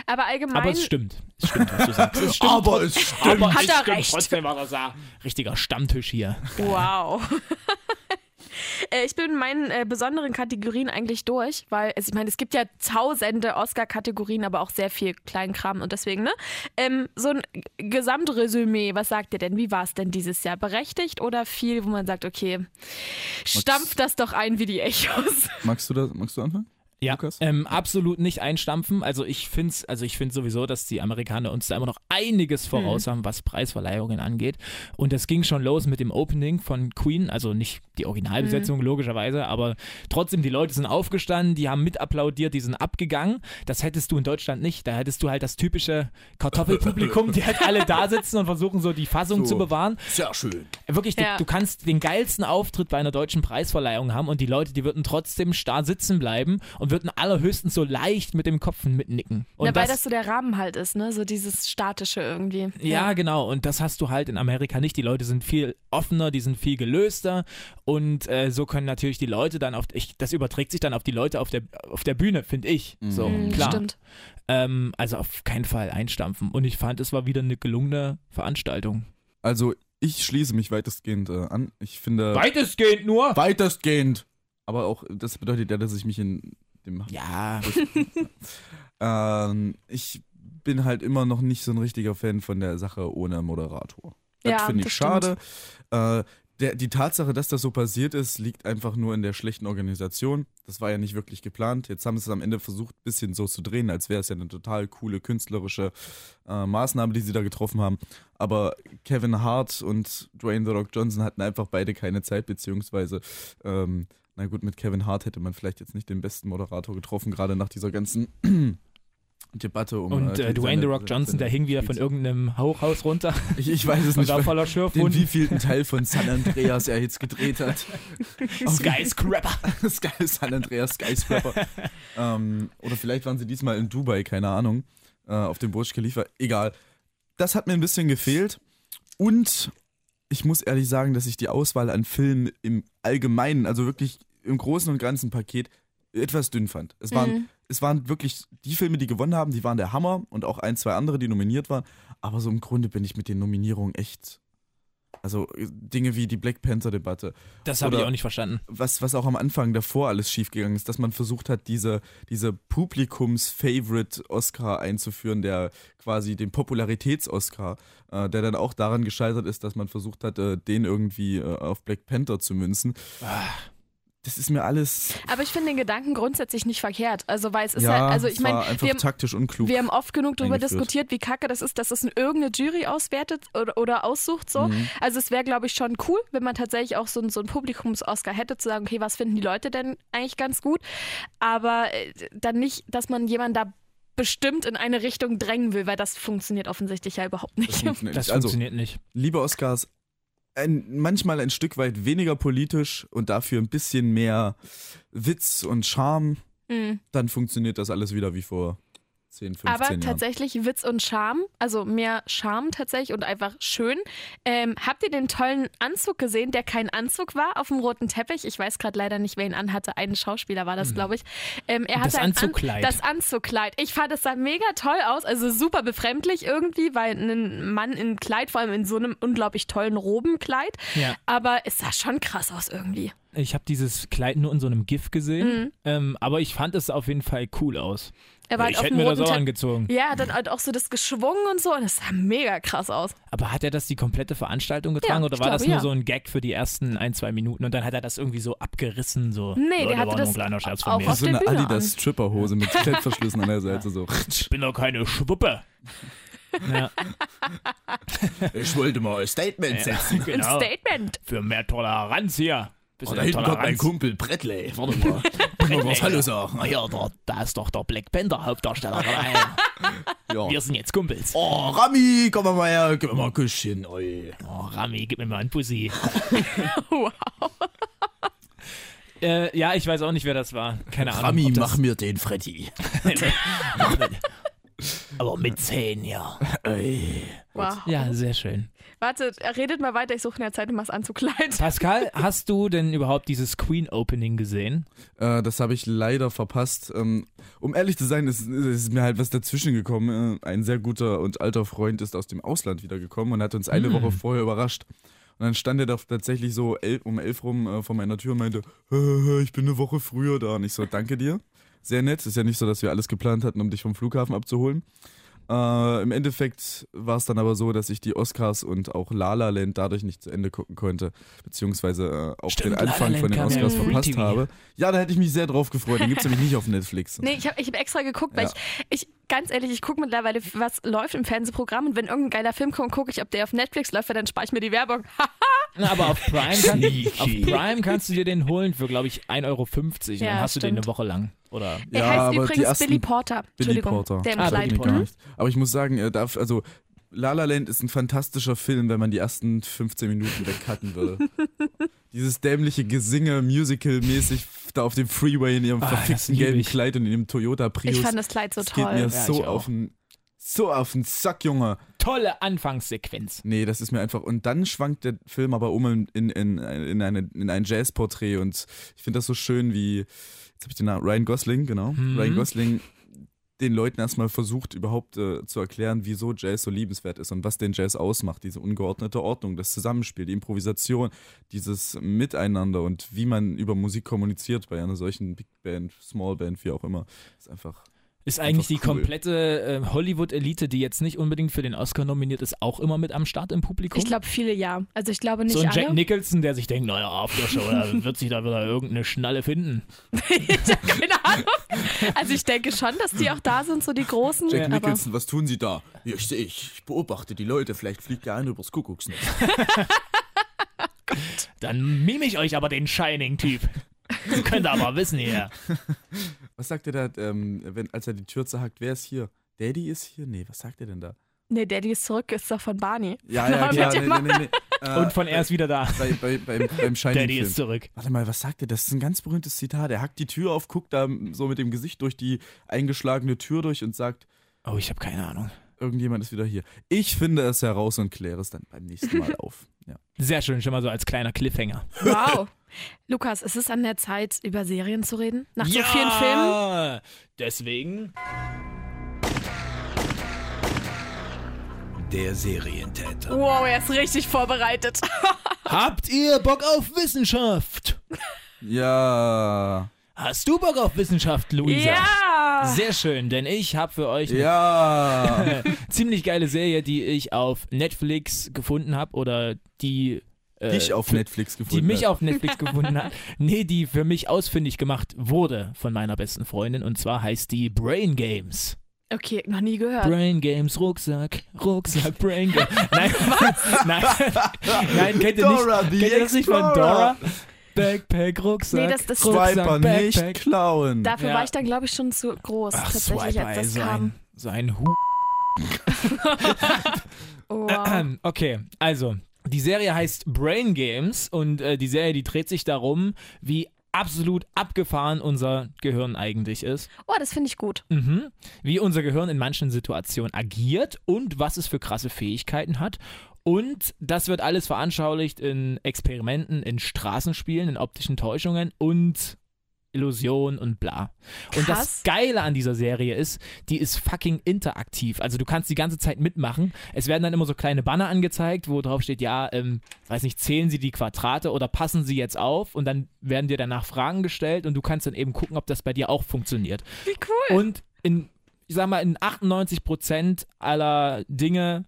Speaker 3: aber allgemein.
Speaker 2: Aber es stimmt. Es stimmt, was du sagst. Es stimmt.
Speaker 4: Aber es stimmt.
Speaker 2: Aber
Speaker 3: Hat
Speaker 2: es
Speaker 3: er
Speaker 2: stimmt
Speaker 3: recht.
Speaker 2: trotzdem, was er sagt. Richtiger Stammtisch hier.
Speaker 3: Wow. Äh, Ich bin in meinen äh, besonderen Kategorien eigentlich durch, weil also ich meine, es gibt ja tausende Oscar-Kategorien, aber auch sehr viel Kleinkram und deswegen, ne? Ähm, so ein Gesamtresümee, was sagt ihr denn? Wie war es denn dieses Jahr? Berechtigt oder viel, wo man sagt, okay, stampft das doch ein wie die Echos?
Speaker 4: Magst du das, magst du anfangen?
Speaker 2: Ja,
Speaker 4: Lukas?
Speaker 2: ähm, absolut nicht einstampfen. Also ich finde also ich finde sowieso, dass die Amerikaner uns da immer noch einiges voraus haben, was Preisverleihungen angeht. Und das ging schon los mit dem Opening von Queen, also nicht die Originalbesetzung logischerweise, aber trotzdem die Leute sind aufgestanden, die haben mit applaudiert, die sind abgegangen. Das hättest du in Deutschland nicht. Da hättest du halt das typische Kartoffelpublikum, die halt alle da sitzen und versuchen so die Fassung
Speaker 4: So.
Speaker 2: zu bewahren.
Speaker 4: Sehr schön.
Speaker 2: Wirklich, du,
Speaker 3: Ja.
Speaker 2: du kannst den geilsten Auftritt bei einer deutschen Preisverleihung haben und die Leute, die würden trotzdem starr sitzen bleiben und würden allerhöchstens so leicht mit dem Kopf mitnicken. Und
Speaker 3: Na, weil
Speaker 2: das,
Speaker 3: das so der Rahmen halt ist, ne? So dieses Statische irgendwie.
Speaker 2: ja, genau. Und das hast du halt in Amerika nicht. Die Leute sind viel offener, die sind viel gelöster und äh, so können natürlich die Leute dann auf, ich, das überträgt sich dann auf die Leute auf der, auf der Bühne, finde ich. So,
Speaker 3: Mhm,
Speaker 2: klar.
Speaker 3: Stimmt.
Speaker 2: Ähm, also auf keinen Fall einstampfen. Und ich fand, es war wieder eine gelungene Veranstaltung.
Speaker 4: Also, ich schließe mich weitestgehend äh, an. Ich finde.
Speaker 2: Weitestgehend nur.
Speaker 4: weitestgehend! Aber auch, das bedeutet ja, dass ich mich in dem.
Speaker 2: Ja,
Speaker 4: Ähm, ich bin halt immer noch nicht so ein richtiger Fan von der Sache ohne Moderator. Das
Speaker 3: Ja,
Speaker 4: finde ich
Speaker 3: das
Speaker 4: schade. Äh, der, die Tatsache, dass das so passiert ist, liegt einfach nur in der schlechten Organisation. Das war ja nicht wirklich geplant. Jetzt haben sie es am Ende versucht, ein bisschen so zu drehen, als wäre es ja eine total coole künstlerische äh, Maßnahme, die sie da getroffen haben. Aber Kevin Hart und Dwayne The Rock Johnson hatten einfach beide keine Zeit, beziehungsweise, ähm, na gut, mit Kevin Hart hätte man vielleicht jetzt nicht den besten Moderator getroffen, gerade nach dieser ganzen Debatte um.
Speaker 2: Und äh,
Speaker 4: seine-
Speaker 2: Dwayne The Rock Johnson, der hing wieder von irgendeinem Hochhaus runter
Speaker 4: Ich, ich weiß es nicht.
Speaker 2: war voller
Speaker 4: den
Speaker 2: Schürfwunden.
Speaker 4: wievielten Teil von San Andreas er jetzt gedreht hat.
Speaker 2: Skyscraper.
Speaker 4: Sky San Andreas Skyscraper. ähm, oder vielleicht waren sie diesmal in Dubai, keine Ahnung. Äh, auf dem Burj Khalifa. Egal. Das hat mir ein bisschen gefehlt. Und ich muss ehrlich sagen, dass ich die Auswahl an Filmen im Allgemeinen, also wirklich im großen und ganzen Paket, etwas dünn fand. Es waren,
Speaker 3: Mhm.
Speaker 4: es waren wirklich die Filme, die gewonnen haben, die waren der Hammer und auch ein, zwei andere, die nominiert waren. Aber so im Grunde bin ich mit den Nominierungen echt. Also äh, Dinge wie die Black Panther-Debatte,
Speaker 2: Das habe ich auch nicht verstanden.
Speaker 4: was, was auch am Anfang davor alles schiefgegangen ist, dass man versucht hat, diese, diese Publikums-Favorite-Oscar einzuführen, der quasi den Popularitäts-Oscar, äh, der dann auch daran gescheitert ist, dass man versucht hat, äh, den irgendwie äh, auf Black Panther zu münzen. Das ist mir alles.
Speaker 3: Aber ich finde den Gedanken grundsätzlich nicht verkehrt. Also, weil es ist
Speaker 4: ja,
Speaker 3: halt, also ich meine,
Speaker 4: einfach
Speaker 3: wir, haben-
Speaker 4: taktisch unklug.
Speaker 3: wir haben oft genug darüber diskutiert, wie kacke das ist, dass es irgendeine Jury auswertet oder, oder aussucht. So.
Speaker 4: Mhm.
Speaker 3: Also es wäre, glaube ich, schon cool, wenn man tatsächlich auch so, ein- so einen Publikums-Oscar hätte, zu sagen, okay, was finden die Leute denn eigentlich ganz gut? Aber äh, dann nicht, dass man jemanden da bestimmt in eine Richtung drängen will, weil das funktioniert offensichtlich ja überhaupt
Speaker 4: das
Speaker 3: nicht.
Speaker 4: funktioniert
Speaker 2: Das
Speaker 4: also,
Speaker 2: funktioniert nicht.
Speaker 4: liebe Oscars, ein, manchmal ein Stück weit weniger politisch und dafür ein bisschen mehr Witz und Charme,
Speaker 3: Mhm.
Speaker 4: dann funktioniert das alles wieder wie vor 10, 15
Speaker 3: Aber
Speaker 4: Jahren.
Speaker 3: tatsächlich Witz und Charme, also mehr Charme tatsächlich und einfach schön. Ähm, habt ihr den tollen Anzug gesehen, der kein Anzug war auf dem roten Teppich? Ich weiß gerade leider nicht, wer ihn anhatte. Ein Schauspieler war das, glaube ich. Ähm, er
Speaker 2: Mhm. Das
Speaker 3: hatte ein An-
Speaker 2: Anzugkleid.
Speaker 3: das Anzugkleid. Ich fand, es sah mega toll aus, also super befremdlich irgendwie, weil ein Mann in Kleid, vor allem in so einem unglaublich tollen Robenkleid.
Speaker 2: Ja.
Speaker 3: Aber es sah schon krass aus irgendwie.
Speaker 2: Ich habe dieses Kleid nur in so einem GIF gesehen,
Speaker 3: Mhm.
Speaker 2: ähm, aber ich fand es auf jeden Fall cool aus.
Speaker 3: Er war halt
Speaker 2: ich
Speaker 3: auf
Speaker 2: hätte mir das auch angezogen.
Speaker 3: Ja, hat dann halt auch so das geschwungen und so und es sah mega krass aus.
Speaker 2: Aber hat er das die komplette Veranstaltung getragen
Speaker 3: Ja,
Speaker 2: oder war das
Speaker 3: glaube,
Speaker 2: nur
Speaker 3: ja.
Speaker 2: so ein Gag für die ersten ein, zwei Minuten und dann hat er das irgendwie so abgerissen? So,
Speaker 3: Nee, der
Speaker 2: ja,
Speaker 3: hatte das
Speaker 2: ein kleiner Scherz
Speaker 3: auch
Speaker 2: von mir.
Speaker 3: auf
Speaker 4: so
Speaker 3: der
Speaker 4: eine
Speaker 3: Bühne
Speaker 4: Adidas Stripperhose mit Klettverschlüssen an der Seite so.
Speaker 2: Ich bin doch keine Schwuppe. ja,
Speaker 8: Ich wollte mal ein Statement setzen.
Speaker 3: Ein
Speaker 2: genau.
Speaker 3: Statement.
Speaker 2: Für mehr Toleranz hier.
Speaker 8: Oh, da hinten kommt mein
Speaker 2: Toleranz.
Speaker 8: Kumpel Brettley. Warte mal. Mal was Hallo sagen.
Speaker 2: Ah ja, da, da ist doch der Black Panther Hauptdarsteller dabei.
Speaker 8: Ja.
Speaker 2: Wir sind jetzt Kumpels.
Speaker 8: Oh, Rami, komm mal her, gib mir mal ein Küsschen. Oi.
Speaker 2: Oh, Rami, gib mir mal einen Pussy.
Speaker 3: Wow.
Speaker 2: Äh, ja, ich weiß auch nicht, wer das war. Keine Ahnung.
Speaker 8: Rami,
Speaker 2: das-
Speaker 8: mach mir den Freddy.
Speaker 2: Aber mit 10, ja.
Speaker 3: Wow.
Speaker 2: Ja, sehr schön.
Speaker 3: Warte, redet mal weiter, ich suche in der Zeit immer das Anzugkleid.
Speaker 2: Pascal, hast du denn überhaupt dieses Queen-Opening gesehen?
Speaker 4: Äh, das habe ich leider verpasst. Ähm, um ehrlich zu sein, ist, ist mir halt was dazwischen gekommen. Äh, ein sehr guter und alter Freund ist aus dem Ausland wiedergekommen und hat uns eine
Speaker 2: Hm.
Speaker 4: Woche vorher überrascht. Und dann stand er da tatsächlich so el um elf rum äh, vor meiner Tür und meinte, "Äh, ich bin eine Woche früher da. Und ich so, danke dir. Sehr nett. Ist ja nicht so, dass wir alles geplant hatten, um dich vom Flughafen abzuholen. Äh, Im Endeffekt war es dann aber so, dass ich die Oscars und auch La La Land dadurch nicht zu Ende gucken konnte, beziehungsweise äh, auch
Speaker 2: Stimmt,
Speaker 4: den
Speaker 2: La La
Speaker 4: Anfang von den
Speaker 2: ja
Speaker 4: Oscars
Speaker 2: Free
Speaker 4: verpasst
Speaker 2: TV.
Speaker 4: habe. Ja, da hätte ich mich sehr drauf gefreut. Den gibt es nämlich nicht auf Netflix.
Speaker 3: Nee, ich habe ich hab extra geguckt, weil
Speaker 4: Ja.
Speaker 3: ich, ich, ganz ehrlich, ich gucke mittlerweile, was läuft im Fernsehprogramm und wenn irgendein geiler Film kommt, gucke ich, ob der auf Netflix läuft, weil dann spare ich mir die Werbung.
Speaker 2: Aber auf Prime, kann, auf Prime kannst du dir den holen für, glaube ich, 1,50 Euro. Und
Speaker 3: Ja,
Speaker 2: dann hast du den
Speaker 3: stimmt.
Speaker 2: eine Woche lang. Oder
Speaker 3: Er
Speaker 4: Ja,
Speaker 3: heißt übrigens Billy Porter.
Speaker 4: Billy Porter.
Speaker 3: der im
Speaker 2: Ah,
Speaker 3: Kleid. Mhm.
Speaker 4: Aber ich muss sagen, er darf, also La La Land ist ein fantastischer Film, wenn man die ersten 15 Minuten wegcutten würde. Dieses dämliche Gesinge, Musical-mäßig da auf dem Freeway in ihrem
Speaker 2: Ah,
Speaker 4: verfickten gelben
Speaker 2: ich.
Speaker 4: Kleid und in ihrem Toyota Prius.
Speaker 3: Ich fand das Kleid so
Speaker 4: das geht
Speaker 3: toll.
Speaker 4: mir
Speaker 2: Ja,
Speaker 4: so auf den so auf den Sack, Junge.
Speaker 2: Tolle Anfangssequenz.
Speaker 4: Nee, das ist mir einfach. Und dann schwankt der Film aber um in, in, in, in, eine, in ein Jazzporträt und ich finde das so schön, wie. Jetzt habe ich den Namen. Ryan Gosling, genau.
Speaker 2: Mhm.
Speaker 4: Ryan Gosling den Leuten erstmal versucht, überhaupt äh, zu erklären, wieso Jazz so liebenswert ist und was den Jazz ausmacht. Diese ungeordnete Ordnung, das Zusammenspiel, die Improvisation, dieses Miteinander und wie man über Musik kommuniziert bei einer solchen Big Band, Small Band, wie auch immer. Ist einfach.
Speaker 2: Ist eigentlich die
Speaker 4: cool.
Speaker 2: komplette äh, Hollywood-Elite, die jetzt nicht unbedingt für den Oscar nominiert ist, auch immer mit am Start im Publikum?
Speaker 3: Ich glaube, viele ja. Also ich glaube nicht
Speaker 2: so ein Jack
Speaker 3: alle.
Speaker 2: Nicholson, der sich denkt, naja, Aftershow, da wird sich da wieder irgendeine Schnalle finden.
Speaker 3: ich habe keine Ahnung. Also ich denke schon, dass die auch da sind, so die großen.
Speaker 4: Jack
Speaker 3: aber
Speaker 4: Nicholson, was tun Sie da?
Speaker 8: Ja, ich, ich, ich beobachte die Leute, vielleicht fliegt der eine übers Kuckucksnest.
Speaker 2: Dann mime ich euch aber den Shining-Typ. Das könnt ihr aber wissen hier.
Speaker 4: Was sagt er da, ähm, wenn, als er die Tür zerhackt? Wer ist hier? Daddy ist hier? Nee, was sagt er denn da?
Speaker 3: Nee, Daddy ist zurück, ist doch von Barney.
Speaker 4: Ja, ja, klar.
Speaker 3: mit
Speaker 4: Nee, nee, nee, nee. Äh,
Speaker 2: Und von er ist wieder da.
Speaker 4: bei, bei, beim, beim
Speaker 2: Daddy
Speaker 4: Shining-Film.
Speaker 2: ist zurück.
Speaker 4: Warte mal, was sagt er? Das ist ein ganz berühmtes Zitat. Er hackt die Tür auf, guckt da so mit dem Gesicht durch die eingeschlagene Tür durch und sagt,
Speaker 2: Oh, ich habe keine Ahnung.
Speaker 4: irgendjemand ist wieder hier. Ich finde es heraus und kläre es dann beim nächsten Mal auf. Ja.
Speaker 2: Sehr schön, schon mal so als kleiner Cliffhanger.
Speaker 3: Wow. Lukas, ist es an der Zeit, über Serien zu reden? Nach so vielen Filmen?
Speaker 2: Ja, deswegen.
Speaker 8: Der Serientäter.
Speaker 3: Wow, er ist richtig vorbereitet.
Speaker 2: Habt ihr Bock auf Wissenschaft?
Speaker 4: Ja.
Speaker 2: Hast du Bock auf Wissenschaft, Luisa?
Speaker 3: Ja!
Speaker 2: Sehr schön, denn ich habe für euch eine
Speaker 4: Ja.
Speaker 2: ziemlich geile Serie, die ich auf Netflix gefunden habe oder die äh,
Speaker 4: Dich auf
Speaker 2: für-
Speaker 4: Netflix
Speaker 2: die
Speaker 4: gefunden
Speaker 2: mich
Speaker 4: hat.
Speaker 2: auf Netflix gefunden hat. Nee, die für mich ausfindig gemacht wurde von meiner besten Freundin. Und zwar heißt die Brain Games.
Speaker 3: Okay, noch nie gehört.
Speaker 2: Brain Games, Rucksack, Rucksack, Brain Games. Nein, was? Nein, nein, kennt ihr nicht,
Speaker 4: Dora
Speaker 2: kennt ihr das nicht von. Dora? Backpack, Rucksack,
Speaker 3: Nee, das- das-
Speaker 2: Rucksack,
Speaker 4: Swiper nicht
Speaker 2: Backpack.
Speaker 4: klauen.
Speaker 3: Dafür
Speaker 2: Ja.
Speaker 3: war ich dann, glaube ich, schon zu groß,
Speaker 2: Ach,
Speaker 3: tatsächlich,
Speaker 2: Swiper,
Speaker 3: als das
Speaker 2: so
Speaker 3: kam.
Speaker 2: ein, so ein Hu.
Speaker 3: Oh, wow.
Speaker 2: Okay, also, die Serie heißt Brain Games und äh, die Serie, die dreht sich darum, wie absolut abgefahren unser Gehirn eigentlich ist.
Speaker 3: oh, das finde ich gut.
Speaker 2: Mhm. Wie unser Gehirn in manchen Situationen agiert und was es für krasse Fähigkeiten hat. Und das wird alles veranschaulicht in Experimenten, in Straßenspielen, in optischen Täuschungen und Illusion und bla. Und das
Speaker 3: Krass.
Speaker 2: Geile an dieser Serie ist, die ist fucking interaktiv. Also du kannst die ganze Zeit mitmachen. Es werden dann immer so kleine Banner angezeigt, wo drauf steht, ja, ähm, weiß nicht, zählen Sie die Quadrate oder passen Sie jetzt auf und dann werden dir danach Fragen gestellt und du kannst dann eben gucken, ob das bei dir auch funktioniert.
Speaker 3: Wie cool.
Speaker 2: Und in, ich sag mal, in 98% aller Dinge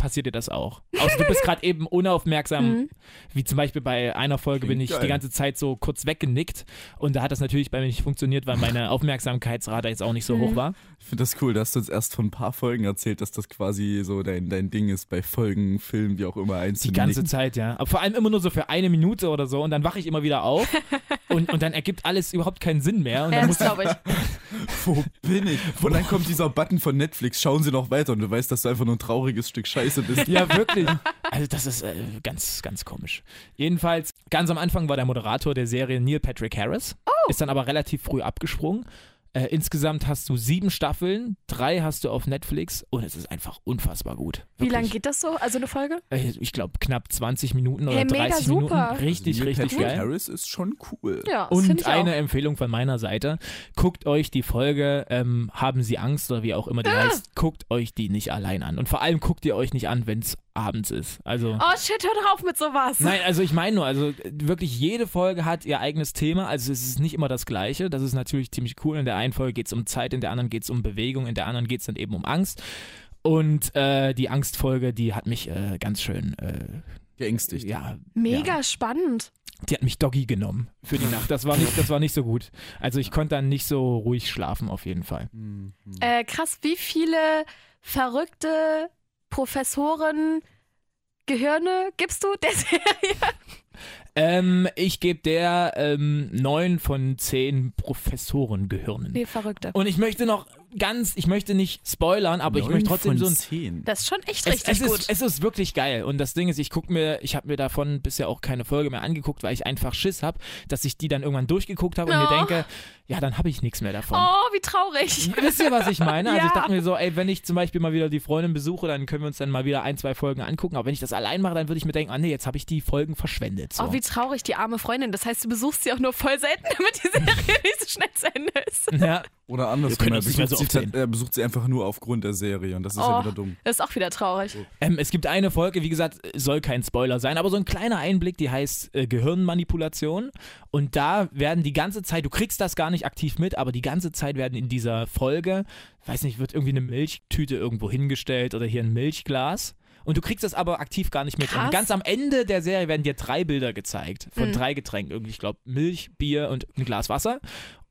Speaker 2: passiert dir das auch. Außer du bist gerade eben unaufmerksam,
Speaker 3: Mhm.
Speaker 2: wie zum Beispiel bei einer Folge bin
Speaker 4: Klingt
Speaker 2: ich
Speaker 4: geil.
Speaker 2: die ganze Zeit so kurz weggenickt und da hat das natürlich bei mir nicht funktioniert, weil meine Aufmerksamkeitsrate jetzt auch nicht so
Speaker 3: Mhm.
Speaker 2: hoch war.
Speaker 4: Ich finde das cool, dass du uns erst von ein paar Folgen erzählt, dass das quasi so dein, dein Ding ist, bei Folgen, Filmen, wie auch immer
Speaker 2: Die
Speaker 4: einzeln.
Speaker 2: ganze Zeit, ja. Aber vor allem immer nur so für eine Minute oder so und dann wache ich immer wieder auf und, und dann ergibt alles überhaupt keinen Sinn mehr. Und
Speaker 3: Ja,
Speaker 2: dann
Speaker 3: das
Speaker 2: muss ich,
Speaker 3: glaube ich.
Speaker 4: Wo bin ich? Und dann kommt dieser Button von Netflix, schauen Sie noch weiter und du weißt, dass du einfach nur ein trauriges Stück Scheiße bist.
Speaker 2: Ja, wirklich. Also das ist äh, ganz, ganz komisch. Jedenfalls, ganz am Anfang war der Moderator der Serie Neil Patrick Harris. Ist dann aber relativ früh abgesprungen. Äh, insgesamt hast du sieben Staffeln, drei hast du auf Netflix und es ist einfach unfassbar gut.
Speaker 3: Wie
Speaker 2: Wirklich.
Speaker 3: lange geht das so? Also eine Folge?
Speaker 2: Äh, Ich glaube knapp 20 Minuten oder
Speaker 3: Hey, mega
Speaker 2: 30
Speaker 3: super.
Speaker 2: Minuten. Richtig,
Speaker 4: Neil
Speaker 2: richtig
Speaker 4: Patrick
Speaker 2: geil.
Speaker 4: Harris ist schon cool.
Speaker 3: Ja,
Speaker 2: Und
Speaker 3: ich
Speaker 2: eine
Speaker 3: auch.
Speaker 2: Empfehlung von meiner Seite. Guckt euch die Folge ähm, Haben Sie Angst oder wie auch immer die
Speaker 3: Ah.
Speaker 2: heißt, guckt euch die nicht allein an. Und vor allem guckt ihr euch nicht an, wenn es abends ist. Also.
Speaker 3: Oh shit, hör doch auf mit sowas.
Speaker 2: Nein, also ich meine nur, also wirklich jede Folge hat ihr eigenes Thema, also es ist nicht immer das gleiche, das ist natürlich ziemlich cool. In der einen Folge geht es um Zeit, in der anderen geht es um Bewegung, in der anderen geht es dann eben um Angst. Und äh, die Angstfolge, die hat mich äh, ganz schön, äh,
Speaker 4: Geängstigt.
Speaker 2: ja,
Speaker 3: Mega
Speaker 2: ja,
Speaker 3: spannend.
Speaker 2: die hat mich Doggy genommen für die Nacht. Das war nicht, das war nicht so gut. Also ich konnte dann nicht so ruhig schlafen auf jeden Fall.
Speaker 4: Mhm.
Speaker 3: Äh, krass, wie viele verrückte Professoren Gehirne gibst du der Serie?
Speaker 2: Ähm, ich gebe der ähm, neun von zehn Professorengehirnen.
Speaker 3: Nee, verrückte.
Speaker 2: Und ich möchte noch ganz, ich möchte nicht spoilern, aber ich möchte trotzdem so ein
Speaker 4: zehn.
Speaker 3: Das ist schon echt
Speaker 2: es,
Speaker 3: richtig
Speaker 2: es,
Speaker 3: gut.
Speaker 2: ist, es ist wirklich geil. Und das Ding ist, ich gucke mir, ich habe mir davon bisher auch keine Folge mehr angeguckt, weil ich einfach Schiss habe, dass ich die dann irgendwann durchgeguckt habe und
Speaker 3: Oh.
Speaker 2: mir denke, ja, dann habe ich nichts mehr davon.
Speaker 3: oh, wie traurig.
Speaker 2: Wisst ihr, was ich meine? Also ich
Speaker 3: Ja.
Speaker 2: dachte mir so, ey, wenn ich zum Beispiel mal wieder die Freundin besuche, dann können wir uns dann mal wieder ein, zwei Folgen angucken. Aber wenn ich das allein mache, dann würde ich mir denken, ah nee, jetzt habe ich die Folgen verschwendet. So.
Speaker 3: Oh, wie traurig, die arme Freundin. Das heißt, du besuchst sie auch nur voll selten, damit die Serie nicht so schnell zu Ende ist.
Speaker 2: ja,
Speaker 4: Oder andersrum,
Speaker 2: können
Speaker 4: er besucht,
Speaker 2: so
Speaker 4: sie, er besucht sie einfach nur aufgrund der Serie und das ist ja
Speaker 3: Oh.
Speaker 4: wieder dumm.
Speaker 3: Das ist auch wieder traurig.
Speaker 2: Ähm, es gibt eine Folge, wie gesagt, soll kein Spoiler sein, aber so ein kleiner Einblick, die heißt äh, Gehirnmanipulation. Und da werden die ganze Zeit, du kriegst das gar nicht aktiv mit, aber die ganze Zeit werden in dieser Folge, weiß nicht, wird irgendwie eine Milchtüte irgendwo hingestellt oder hier ein Milchglas. Und du kriegst das aber aktiv gar nicht mit.
Speaker 3: Krass.
Speaker 2: Und ganz am Ende der Serie werden dir drei Bilder gezeigt von
Speaker 3: Mhm.
Speaker 2: drei Getränken. Irgendwie, ich glaube, Milch, Bier und ein Glas Wasser.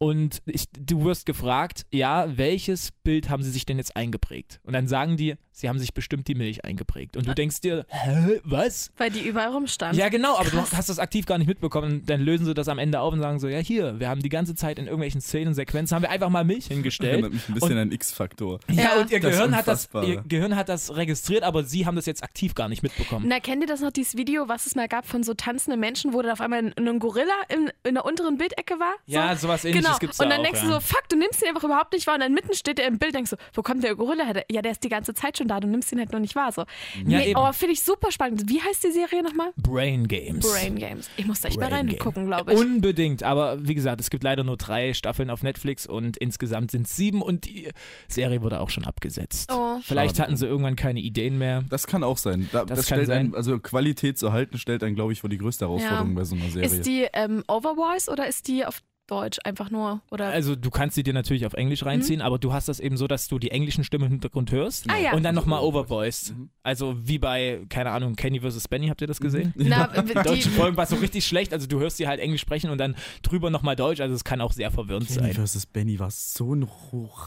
Speaker 2: Und ich, du wirst gefragt, ja, welches Bild haben sie sich denn jetzt eingeprägt? Und dann sagen die, sie haben sich bestimmt die Milch eingeprägt. Und du denkst dir, hä, was?
Speaker 3: Weil die überall rumstand.
Speaker 2: Ja, genau, aber
Speaker 3: Krass.
Speaker 2: du hast das aktiv gar nicht mitbekommen. Und dann lösen sie das am Ende auf und sagen so, ja, hier, wir haben die ganze Zeit in irgendwelchen Szenen, Sequenzen, haben wir einfach mal Milch hingestellt.
Speaker 4: Erinnert mich ein bisschen an X-Faktor.
Speaker 2: Ja,
Speaker 3: Ja.
Speaker 2: und ihr
Speaker 4: Das
Speaker 2: Gehirn, hat das, ihr Gehirn hat das registriert, aber sie haben das jetzt aktiv gar nicht mitbekommen.
Speaker 3: Na, kennt ihr das noch, dieses Video, was es mal gab von so tanzenden Menschen, wo dann auf einmal ein, ein Gorilla in, in der unteren Bildecke war? So?
Speaker 2: Ja, sowas ähnliches
Speaker 3: Genau.
Speaker 2: Gibt's
Speaker 3: Und
Speaker 2: da
Speaker 3: dann
Speaker 2: auch,
Speaker 3: denkst
Speaker 2: ja.
Speaker 3: du so, fuck, du nimmst ihn einfach überhaupt nicht wahr. Und dann mitten steht er im Bild, denkst du, wo kommt der Gorilla her? Ja, der ist die ganze Zeit schon da, du nimmst ihn halt noch nicht wahr. So.
Speaker 2: Ja,
Speaker 3: nee, aber finde ich super spannend. Wie heißt die Serie nochmal?
Speaker 2: Brain Games.
Speaker 3: Brain Games. Ich muss da echt mal reingucken, glaube ich.
Speaker 2: Unbedingt, aber wie gesagt, es gibt leider nur drei Staffeln auf Netflix und insgesamt sind es sieben und die Serie wurde auch schon abgesetzt.
Speaker 3: Oh.
Speaker 2: Vielleicht
Speaker 4: Schade.
Speaker 2: hatten sie irgendwann keine Ideen mehr.
Speaker 4: Das kann auch sein. Da,
Speaker 2: Das
Speaker 4: das
Speaker 2: kann
Speaker 4: stellt
Speaker 2: sein.
Speaker 4: Einen, also Qualität zu halten, stellt einen, glaube ich, vor die größte Herausforderung
Speaker 3: Ja.
Speaker 4: bei so einer Serie.
Speaker 3: Ist die ähm, Overvoice oder ist die auf Deutsch einfach nur? Oder?
Speaker 2: Also du kannst sie dir natürlich auf Englisch reinziehen, aber du hast das eben so, dass du die englischen Stimmen im Hintergrund hörst
Speaker 3: Ah, ja.
Speaker 2: und dann nochmal overvoiced. Also wie bei, keine Ahnung, Kenny vs. Benny, habt ihr das gesehen?
Speaker 3: Na,
Speaker 2: Die deutschen Folgen war so richtig schlecht, also du hörst sie halt Englisch sprechen und dann drüber nochmal Deutsch, also es kann auch sehr verwirrend
Speaker 4: Kenny
Speaker 2: sein.
Speaker 4: vs. Benny war so ein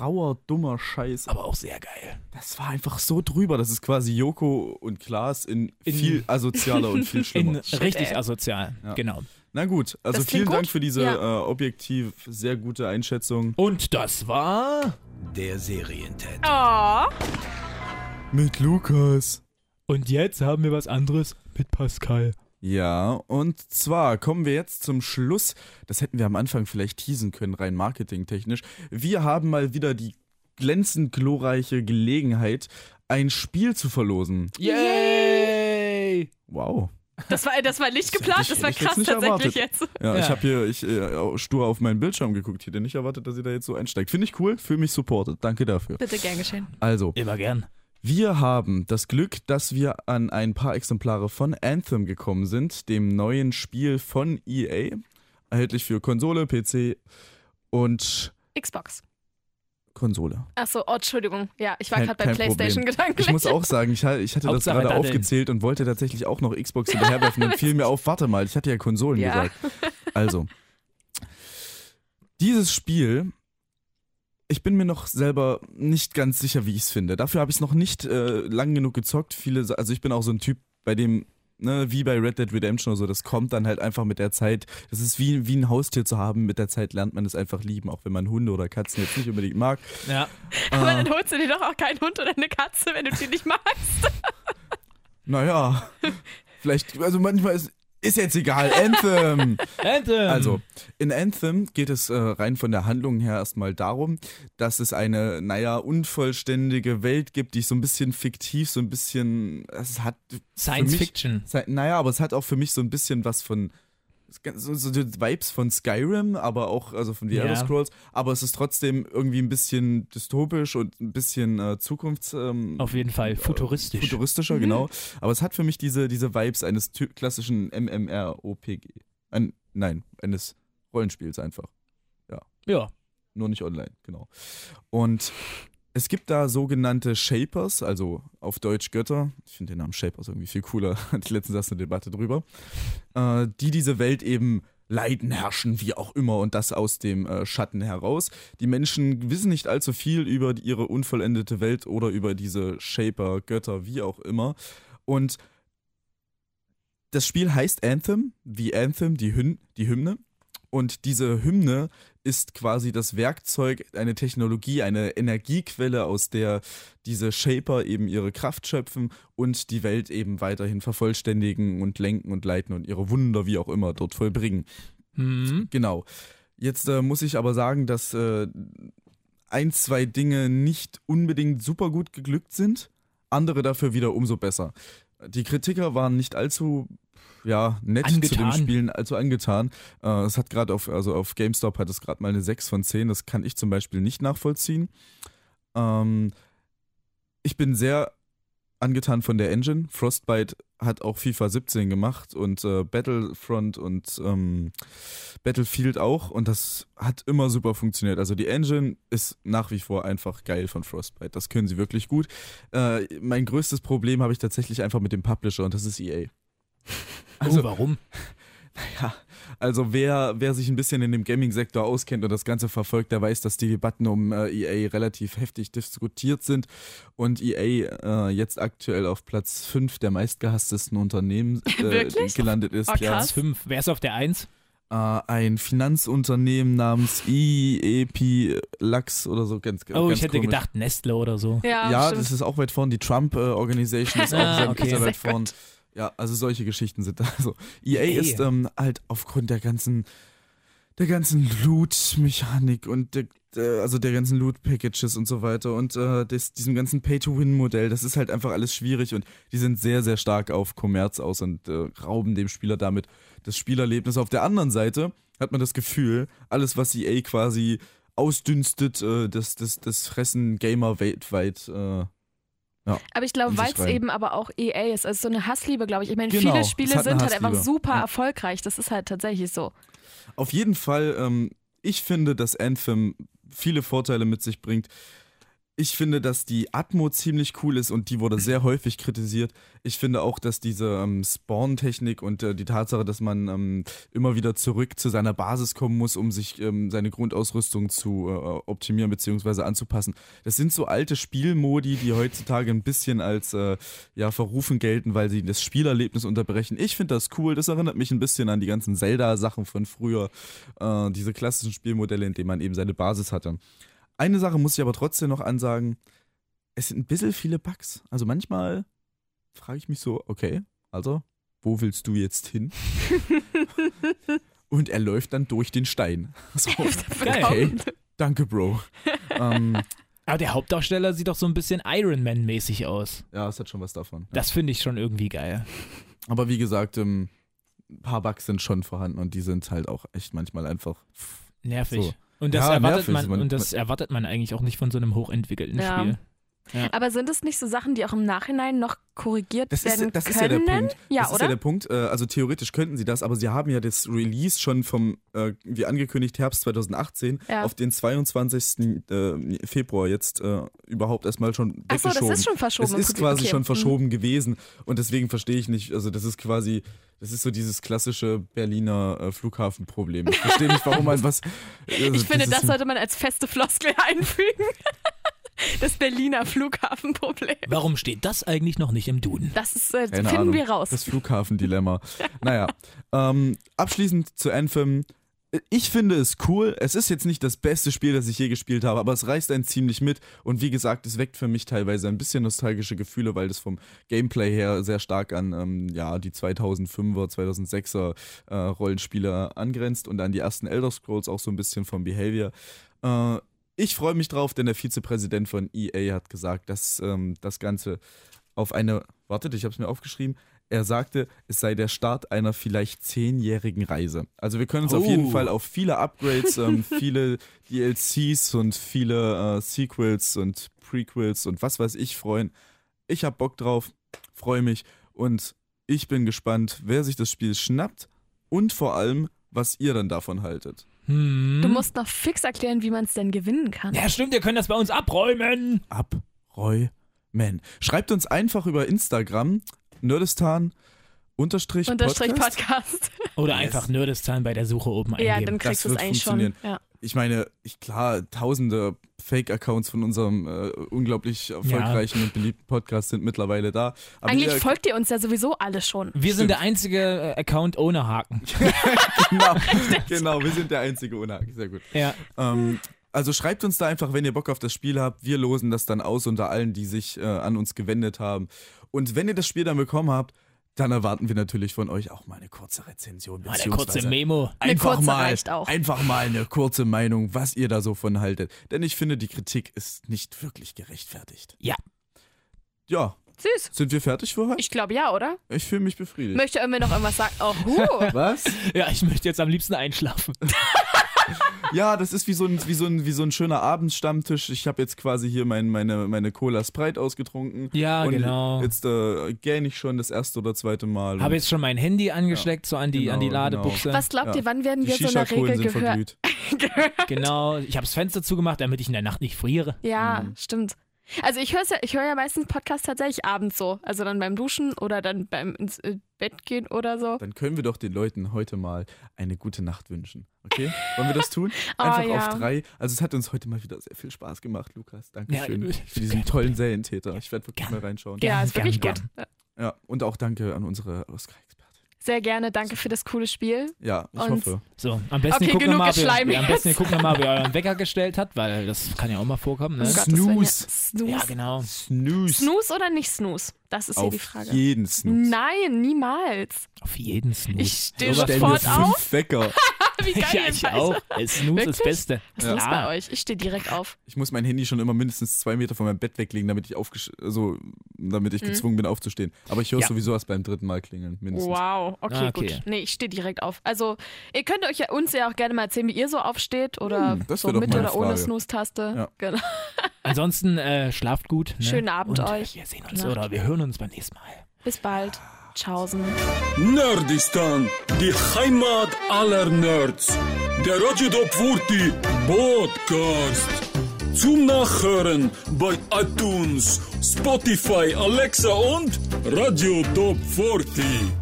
Speaker 4: rauer, dummer Scheiß.
Speaker 2: Aber auch sehr geil.
Speaker 4: Das war einfach so drüber. Das ist quasi Joko und Klaas in,
Speaker 2: In-
Speaker 4: viel asozialer und viel
Speaker 2: In
Speaker 4: schlimmer.
Speaker 2: richtig
Speaker 3: ey.
Speaker 2: asozial,
Speaker 4: Ja.
Speaker 2: genau.
Speaker 4: Na gut, also vielen Dank
Speaker 3: gut.
Speaker 4: für diese
Speaker 3: Ja.
Speaker 4: äh, objektiv sehr gute Einschätzung.
Speaker 2: Und das war...
Speaker 6: Der Serientäter.
Speaker 3: oh,
Speaker 4: Mit Lukas.
Speaker 2: Und jetzt haben wir was anderes mit Pascal.
Speaker 4: Ja, und zwar kommen wir jetzt zum Schluss. Das hätten wir am Anfang vielleicht teasen können, rein marketingtechnisch. Wir haben mal wieder die glänzend glorreiche Gelegenheit, ein Spiel zu verlosen.
Speaker 2: Yay!
Speaker 4: Wow.
Speaker 3: Das war, das war nicht geplant,
Speaker 4: ich-
Speaker 3: das war krass tatsächlich
Speaker 4: erwartet.
Speaker 3: jetzt.
Speaker 4: Ja,
Speaker 2: Ja.
Speaker 4: ich habe hier ich, äh, stur auf meinen Bildschirm geguckt. Ich hätte nicht erwartet, dass ihr da jetzt so einsteigt. Finde ich cool, fühle mich supported. Danke dafür.
Speaker 3: Bitte gern geschehen.
Speaker 4: Also,
Speaker 2: Immer gern.
Speaker 4: wir haben das Glück, dass wir an ein paar Exemplare von Anthem gekommen sind, dem neuen Spiel von EA. Erhältlich für Konsole, PC und
Speaker 3: Xbox.
Speaker 4: Konsole.
Speaker 3: Achso, oh, Entschuldigung. Ja, ich war gerade bei PlayStation gedanklich.
Speaker 4: Ich muss auch sagen, ich, ich hatte das gerade aufgezählt und wollte tatsächlich auch noch Xbox hinterherwerfen. Dann fiel mir auf, warte mal, ich hatte ja Konsolen
Speaker 3: Ja.
Speaker 4: gesagt. Also, dieses Spiel, ich bin mir noch selber nicht ganz sicher, wie ich es finde. Dafür habe ich es noch nicht äh, lang genug gezockt. Viele, also ich bin auch so ein Typ, bei dem, ne, wie bei Red Dead Redemption oder so, das kommt dann halt einfach mit der Zeit. Das ist wie, wie ein Haustier zu haben. Mit der Zeit lernt man es einfach lieben, auch wenn man Hunde oder Katzen jetzt nicht unbedingt mag.
Speaker 2: Ja.
Speaker 3: Aber
Speaker 4: Äh,
Speaker 3: dann holst du dir doch auch keinen Hund oder eine Katze, wenn du die nicht magst.
Speaker 4: Naja, vielleicht, also manchmal ist, ist jetzt egal. Anthem!
Speaker 2: Anthem.
Speaker 4: Also, in Anthem geht es äh, rein von der Handlung her erstmal darum, dass es eine, naja, unvollständige Welt gibt, die so ein bisschen fiktiv, so ein bisschen, es hat
Speaker 2: Science
Speaker 4: mich,
Speaker 2: Fiction.
Speaker 4: Naja, aber es hat auch für mich so ein bisschen was von so, so die Vibes von Skyrim, aber auch also von The
Speaker 2: Ja.
Speaker 4: Elder Scrolls, aber es ist trotzdem irgendwie ein bisschen dystopisch und ein bisschen äh, zukunfts ähm,
Speaker 2: Auf jeden Fall futuristisch.
Speaker 4: futuristischer, genau. Aber es hat für mich diese, diese Vibes eines klassischen MMROPG. Ein, nein, eines Rollenspiels einfach.
Speaker 2: ja.
Speaker 4: Nur nicht online, genau. Und es gibt da sogenannte Shapers, also auf Deutsch Götter. Ich finde den Namen Shapers irgendwie viel cooler. Hatte ich letztens eine Debatte drüber. Äh, die diese Welt eben leiden, herrschen, wie auch immer, und das aus dem äh, Schatten heraus. Die Menschen wissen nicht allzu viel über ihre unvollendete Welt oder über diese Shaper, Götter, wie auch immer. Und das Spiel heißt Anthem, wie Anthem, die, Hymn, die Hymne. Und diese Hymne ist quasi das Werkzeug, eine Technologie, eine Energiequelle, aus der diese Shaper eben ihre Kraft schöpfen und die Welt eben weiterhin vervollständigen und lenken und leiten und ihre Wunder, wie auch immer, dort vollbringen.
Speaker 2: Mhm.
Speaker 4: Genau. Jetzt äh, muss ich aber sagen, dass äh, ein, zwei Dinge nicht unbedingt super gut geglückt sind, andere dafür wieder umso besser. Die Kritiker waren nicht allzu ja, nett zu dem
Speaker 2: Angetan.
Speaker 4: Spielen, allzu angetan. Äh, es hat gerade auf, also auf GameStop hat es gerade mal eine 6 von 10, das kann ich zum Beispiel nicht nachvollziehen. Ähm, ich bin sehr angetan von der Engine. Frostbite hat auch FIFA 17 gemacht und äh, Battlefront und ähm, Battlefield auch und das hat immer super funktioniert. Also die Engine ist nach wie vor einfach geil von Frostbite. Das können sie wirklich gut. Äh, mein größtes Problem habe ich tatsächlich einfach mit dem Publisher und das ist EA. Also-
Speaker 2: oh, warum?
Speaker 4: Ja, also wer, wer sich ein bisschen in dem Gaming-Sektor auskennt und das Ganze verfolgt, der weiß, dass die Debatten um äh, EA relativ heftig diskutiert sind und EA äh, jetzt aktuell auf Platz 5 der meistgehasstesten Unternehmen äh, gelandet ist.
Speaker 3: Oh,
Speaker 4: ja.
Speaker 3: krass.
Speaker 2: Fünf. Wer ist auf der Eins?
Speaker 4: Äh, ein Finanzunternehmen namens IEP Lux oder so ganz
Speaker 2: Oh,
Speaker 4: ganz
Speaker 2: ich hätte
Speaker 4: komisch.
Speaker 2: gedacht Nestle oder so.
Speaker 3: Ja,
Speaker 4: Ja, das ist auch weit vorn. Die Trump-Organisation ist auch
Speaker 2: Ah,
Speaker 4: sehr,
Speaker 2: okay.
Speaker 4: sehr weit vorn.
Speaker 3: gut.
Speaker 4: Ja, also solche Geschichten sind da. Also EA
Speaker 2: EA.
Speaker 4: ist ähm, halt aufgrund der ganzen, der ganzen Loot-Mechanik und der, der, also der ganzen Loot-Packages und so weiter und äh, des, diesem ganzen Pay-to-Win-Modell, das ist halt einfach alles schwierig und die sind sehr, sehr stark auf Kommerz aus und äh, rauben dem Spieler damit das Spielerlebnis. Auf der anderen Seite hat man das Gefühl, alles, was EA quasi ausdünstet, äh, das, das, das fressen Gamer weltweit. Äh,
Speaker 3: Aber ich glaube, weil es eben aber auch EA ist, also so eine Hassliebe, glaube ich. Ich meine,
Speaker 4: Genau,
Speaker 3: viele Spiele sind halt einfach super
Speaker 4: Ja.
Speaker 3: erfolgreich. Das ist halt tatsächlich so.
Speaker 4: Auf jeden Fall, ähm, ich finde, dass Anthem viele Vorteile mit sich bringt. Ich finde, dass die Atmo ziemlich cool ist und die wurde sehr häufig kritisiert. Ich finde auch, dass diese ähm, Spawn-Technik und äh, die Tatsache, dass man ähm, immer wieder zurück zu seiner Basis kommen muss, um sich ähm, seine Grundausrüstung zu äh, optimieren bzw. anzupassen, das sind so alte Spielmodi, die heutzutage ein bisschen als äh, ja, verrufen gelten, weil sie das Spielerlebnis unterbrechen. Ich finde das cool. Das erinnert mich ein bisschen an die ganzen Zelda-Sachen von früher, äh, diese klassischen Spielmodelle, in denen man eben seine Basis hatte. Eine Sache muss ich aber trotzdem noch ansagen. Es sind ein bisschen viele Bugs. Also manchmal frage ich mich so, okay, also, wo willst du jetzt hin? Und er läuft dann durch den Stein. So, okay, danke, Bro. ähm,
Speaker 2: Aber der Hauptdarsteller sieht doch so ein bisschen Iron Man-mäßig aus.
Speaker 4: ja, es hat schon was davon.
Speaker 2: Das finde ich schon irgendwie geil.
Speaker 4: Aber wie gesagt, ähm, ein paar Bugs sind schon vorhanden und die sind halt auch echt manchmal einfach.
Speaker 2: Nervig.
Speaker 4: So.
Speaker 2: Und das,
Speaker 4: Ja,
Speaker 2: erwartet Man- und das erwartet man eigentlich auch nicht von so einem hochentwickelten
Speaker 3: Ja.
Speaker 2: Spiel.
Speaker 3: Aber sind es nicht so Sachen, die auch im Nachhinein noch korrigiert
Speaker 4: Das, ist,
Speaker 3: werden
Speaker 4: das
Speaker 3: können?
Speaker 4: ist ja der Punkt.
Speaker 3: Ja,
Speaker 4: das ist
Speaker 3: oder?
Speaker 4: ja der Punkt. Äh, Also theoretisch könnten sie das, aber sie haben ja das Release schon vom, äh, wie angekündigt, Herbst 2018
Speaker 3: Ja.
Speaker 4: auf den 22. Äh, Februar jetzt überhaupt erstmal schon
Speaker 3: Ach so, das
Speaker 4: weggeschoben.
Speaker 3: ist schon verschoben.
Speaker 4: Es ist quasi
Speaker 3: Okay.
Speaker 4: schon
Speaker 3: Mhm.
Speaker 4: verschoben gewesen und deswegen verstehe ich nicht, also das ist quasi, das ist so dieses klassische Berliner äh, Flughafenproblem. Ich verstehe nicht, warum man was. Also
Speaker 3: Ich finde, das
Speaker 4: ist-
Speaker 3: sollte man als feste Floskel einfügen. Das Berliner Flughafenproblem.
Speaker 2: Warum steht das eigentlich noch nicht im Duden?
Speaker 3: Das ist, äh, finden
Speaker 4: Ahnung.
Speaker 3: wir raus.
Speaker 4: Das Flughafendilemma. naja, ähm, abschließend zu Anthem. Ich finde es cool. Es ist jetzt nicht das beste Spiel, das ich je gespielt habe, aber es reißt einen ziemlich mit. Und wie gesagt, es weckt für mich teilweise ein bisschen nostalgische Gefühle, weil das vom Gameplay her sehr stark an ähm, ja, die 2005er, 2006er äh, Rollenspiele angrenzt und an die ersten Elder Scrolls auch so ein bisschen vom Behavior. Äh, ich freue mich drauf, denn der Vizepräsident von EA hat gesagt, dass ähm, das Ganze auf eine, wartet, ich habe es mir aufgeschrieben, er sagte, es sei der Start einer vielleicht zehnjährigen Reise. Also wir können uns auf jeden
Speaker 2: Oh.
Speaker 4: Fall auf viele Upgrades, ähm, viele DLCs und viele äh, Sequels und Prequels und was weiß ich freuen. Ich habe Bock drauf, freue mich und ich bin gespannt, wer sich das Spiel schnappt und vor allem, was ihr dann davon haltet.
Speaker 2: Hm.
Speaker 3: Du musst noch fix erklären, wie man es denn gewinnen kann.
Speaker 2: ja, stimmt, ihr könnt das bei uns abräumen.
Speaker 4: Abräumen. Schreibt uns einfach über Instagram Nerdistan unterstrich
Speaker 3: Unterstrich
Speaker 4: Podcast.
Speaker 3: Podcast.
Speaker 2: Oder
Speaker 4: Yes.
Speaker 2: einfach Nerdistan bei der Suche oben
Speaker 3: Ja,
Speaker 2: eingeben.
Speaker 3: dann kriegst du es eigentlich schon. Ja.
Speaker 4: Ich meine, ich, klar, tausende Fake-Accounts von unserem äh, unglaublich erfolgreichen und beliebten Podcast sind mittlerweile da. Aber
Speaker 3: Eigentlich
Speaker 4: ihr,
Speaker 3: folgt ihr uns ja sowieso alle schon.
Speaker 2: Wir sind der einzige äh, Account ohne Haken.
Speaker 4: genau, genau, wir sind der einzige ohne Haken. Sehr gut.
Speaker 2: Ja.
Speaker 4: Ähm, also schreibt uns da einfach, wenn ihr Bock auf das Spiel habt. Wir losen das dann aus unter allen, die sich äh, an uns gewendet haben. Und wenn ihr das Spiel dann bekommen habt, dann erwarten wir natürlich von euch auch mal eine kurze Rezension.
Speaker 2: Mal eine kurze Memo.
Speaker 3: Eine
Speaker 4: Einfach
Speaker 3: kurze
Speaker 4: mal, einfach mal eine kurze Meinung, was ihr da so von haltet. Denn ich finde, die Kritik ist nicht wirklich gerechtfertigt.
Speaker 2: Ja.
Speaker 4: Ja,
Speaker 3: Süß.
Speaker 4: sind wir fertig für heute?
Speaker 3: Ich glaube ja, oder?
Speaker 4: Ich fühle mich befriedigt.
Speaker 3: Möchte irgendwie noch irgendwas sagen? Oh, huh.
Speaker 4: was?
Speaker 2: Ja, ich möchte jetzt am liebsten einschlafen.
Speaker 4: Ja, das ist wie so ein, wie so ein, wie so ein schöner Abendstammtisch. Ich habe jetzt quasi hier mein, meine, meine Cola Sprite ausgetrunken.
Speaker 2: Ja,
Speaker 4: und
Speaker 2: genau.
Speaker 4: Jetzt äh, gähne ich schon das erste oder zweite Mal.
Speaker 2: Habe jetzt schon mein Handy angesteckt, so an die, an die
Speaker 4: Genau,
Speaker 2: Ladebuchse.
Speaker 3: Was glaubt
Speaker 4: Ja.
Speaker 3: ihr, wann werden
Speaker 4: die
Speaker 3: wir so einer Regel
Speaker 4: sind
Speaker 3: gehört?
Speaker 4: verglüht.
Speaker 2: Genau, ich habe das Fenster zugemacht, damit ich in der Nacht nicht friere.
Speaker 3: Ja,
Speaker 4: Mhm.
Speaker 3: stimmt. Also ich höre ja, ich höre ja meistens Podcasts tatsächlich abends so. Also dann beim Duschen oder dann beim ins äh, Bett gehen oder so.
Speaker 4: Dann können wir doch den Leuten heute mal eine gute Nacht wünschen. Okay? Wollen wir das tun?
Speaker 3: Oh,
Speaker 4: Einfach
Speaker 3: ja.
Speaker 4: auf drei. Also es hat uns heute mal wieder sehr viel Spaß gemacht, Lukas. Dankeschön
Speaker 2: Ja,
Speaker 4: für diesen tollen Serientäter. Ich werde wirklich
Speaker 2: Gern.
Speaker 4: mal reinschauen.
Speaker 3: Ja, ist wirklich
Speaker 2: gern,
Speaker 3: gut.
Speaker 4: Ja, und auch danke an unsere Oscar-Expertin.
Speaker 3: Sehr gerne, danke für das coole Spiel.
Speaker 4: Ja, ich
Speaker 3: Und-
Speaker 4: hoffe.
Speaker 2: So, am besten
Speaker 3: Okay,
Speaker 2: ihr guckt
Speaker 3: genug
Speaker 2: nochmal, ja, am besten ihr guckt noch mal, ob ihr euren Wecker gestellt habt, weil das kann ja auch mal vorkommen. Ne?
Speaker 3: Willen, ja.
Speaker 4: Snooze.
Speaker 3: Snooze.
Speaker 2: Ja, genau.
Speaker 4: Snooze.
Speaker 3: Snooze oder nicht Snooze? Das ist hier
Speaker 4: Auf
Speaker 3: die Frage.
Speaker 4: jeden Snooze.
Speaker 3: Nein, niemals.
Speaker 2: Auf jeden Snooze.
Speaker 3: Ich stehe
Speaker 2: Sowas
Speaker 4: Stell mir
Speaker 3: sofort
Speaker 4: fünf
Speaker 3: auf.
Speaker 4: Wecker.
Speaker 3: Wie geil
Speaker 2: ja, ich auch. Snooze ist das? Beste.
Speaker 3: Was ist los
Speaker 2: Klar.
Speaker 3: bei euch? Ich stehe direkt auf.
Speaker 4: Ich muss mein Handy schon immer mindestens zwei Meter von meinem Bett weglegen, damit ich aufgesch so, damit
Speaker 3: Mhm.
Speaker 4: ich gezwungen bin aufzustehen. Aber ich höre es
Speaker 2: Ja.
Speaker 4: sowieso erst beim dritten Mal klingeln, mindestens.
Speaker 3: Wow, okay,
Speaker 2: Ah, okay.
Speaker 3: gut. Nee, ich stehe direkt auf. Also, ihr könnt euch ja uns ja auch gerne mal erzählen, wie ihr so aufsteht oder
Speaker 4: Hm, das
Speaker 3: so mit oder ohne. Snooze-Taste.
Speaker 4: Ja.
Speaker 3: Genau.
Speaker 2: Ansonsten äh, schlaft gut. Ne?
Speaker 3: Schönen Abend
Speaker 2: Und
Speaker 3: euch.
Speaker 2: Wir sehen uns
Speaker 3: Nacht.
Speaker 2: oder wir hören uns beim nächsten Mal.
Speaker 3: Bis bald. Tschaußen.
Speaker 1: Nerdistan, die Heimat aller Nerds. der Radio Top 40 Podcast. Zum Nachhören bei iTunes, Spotify, Alexa und Radio Top 40.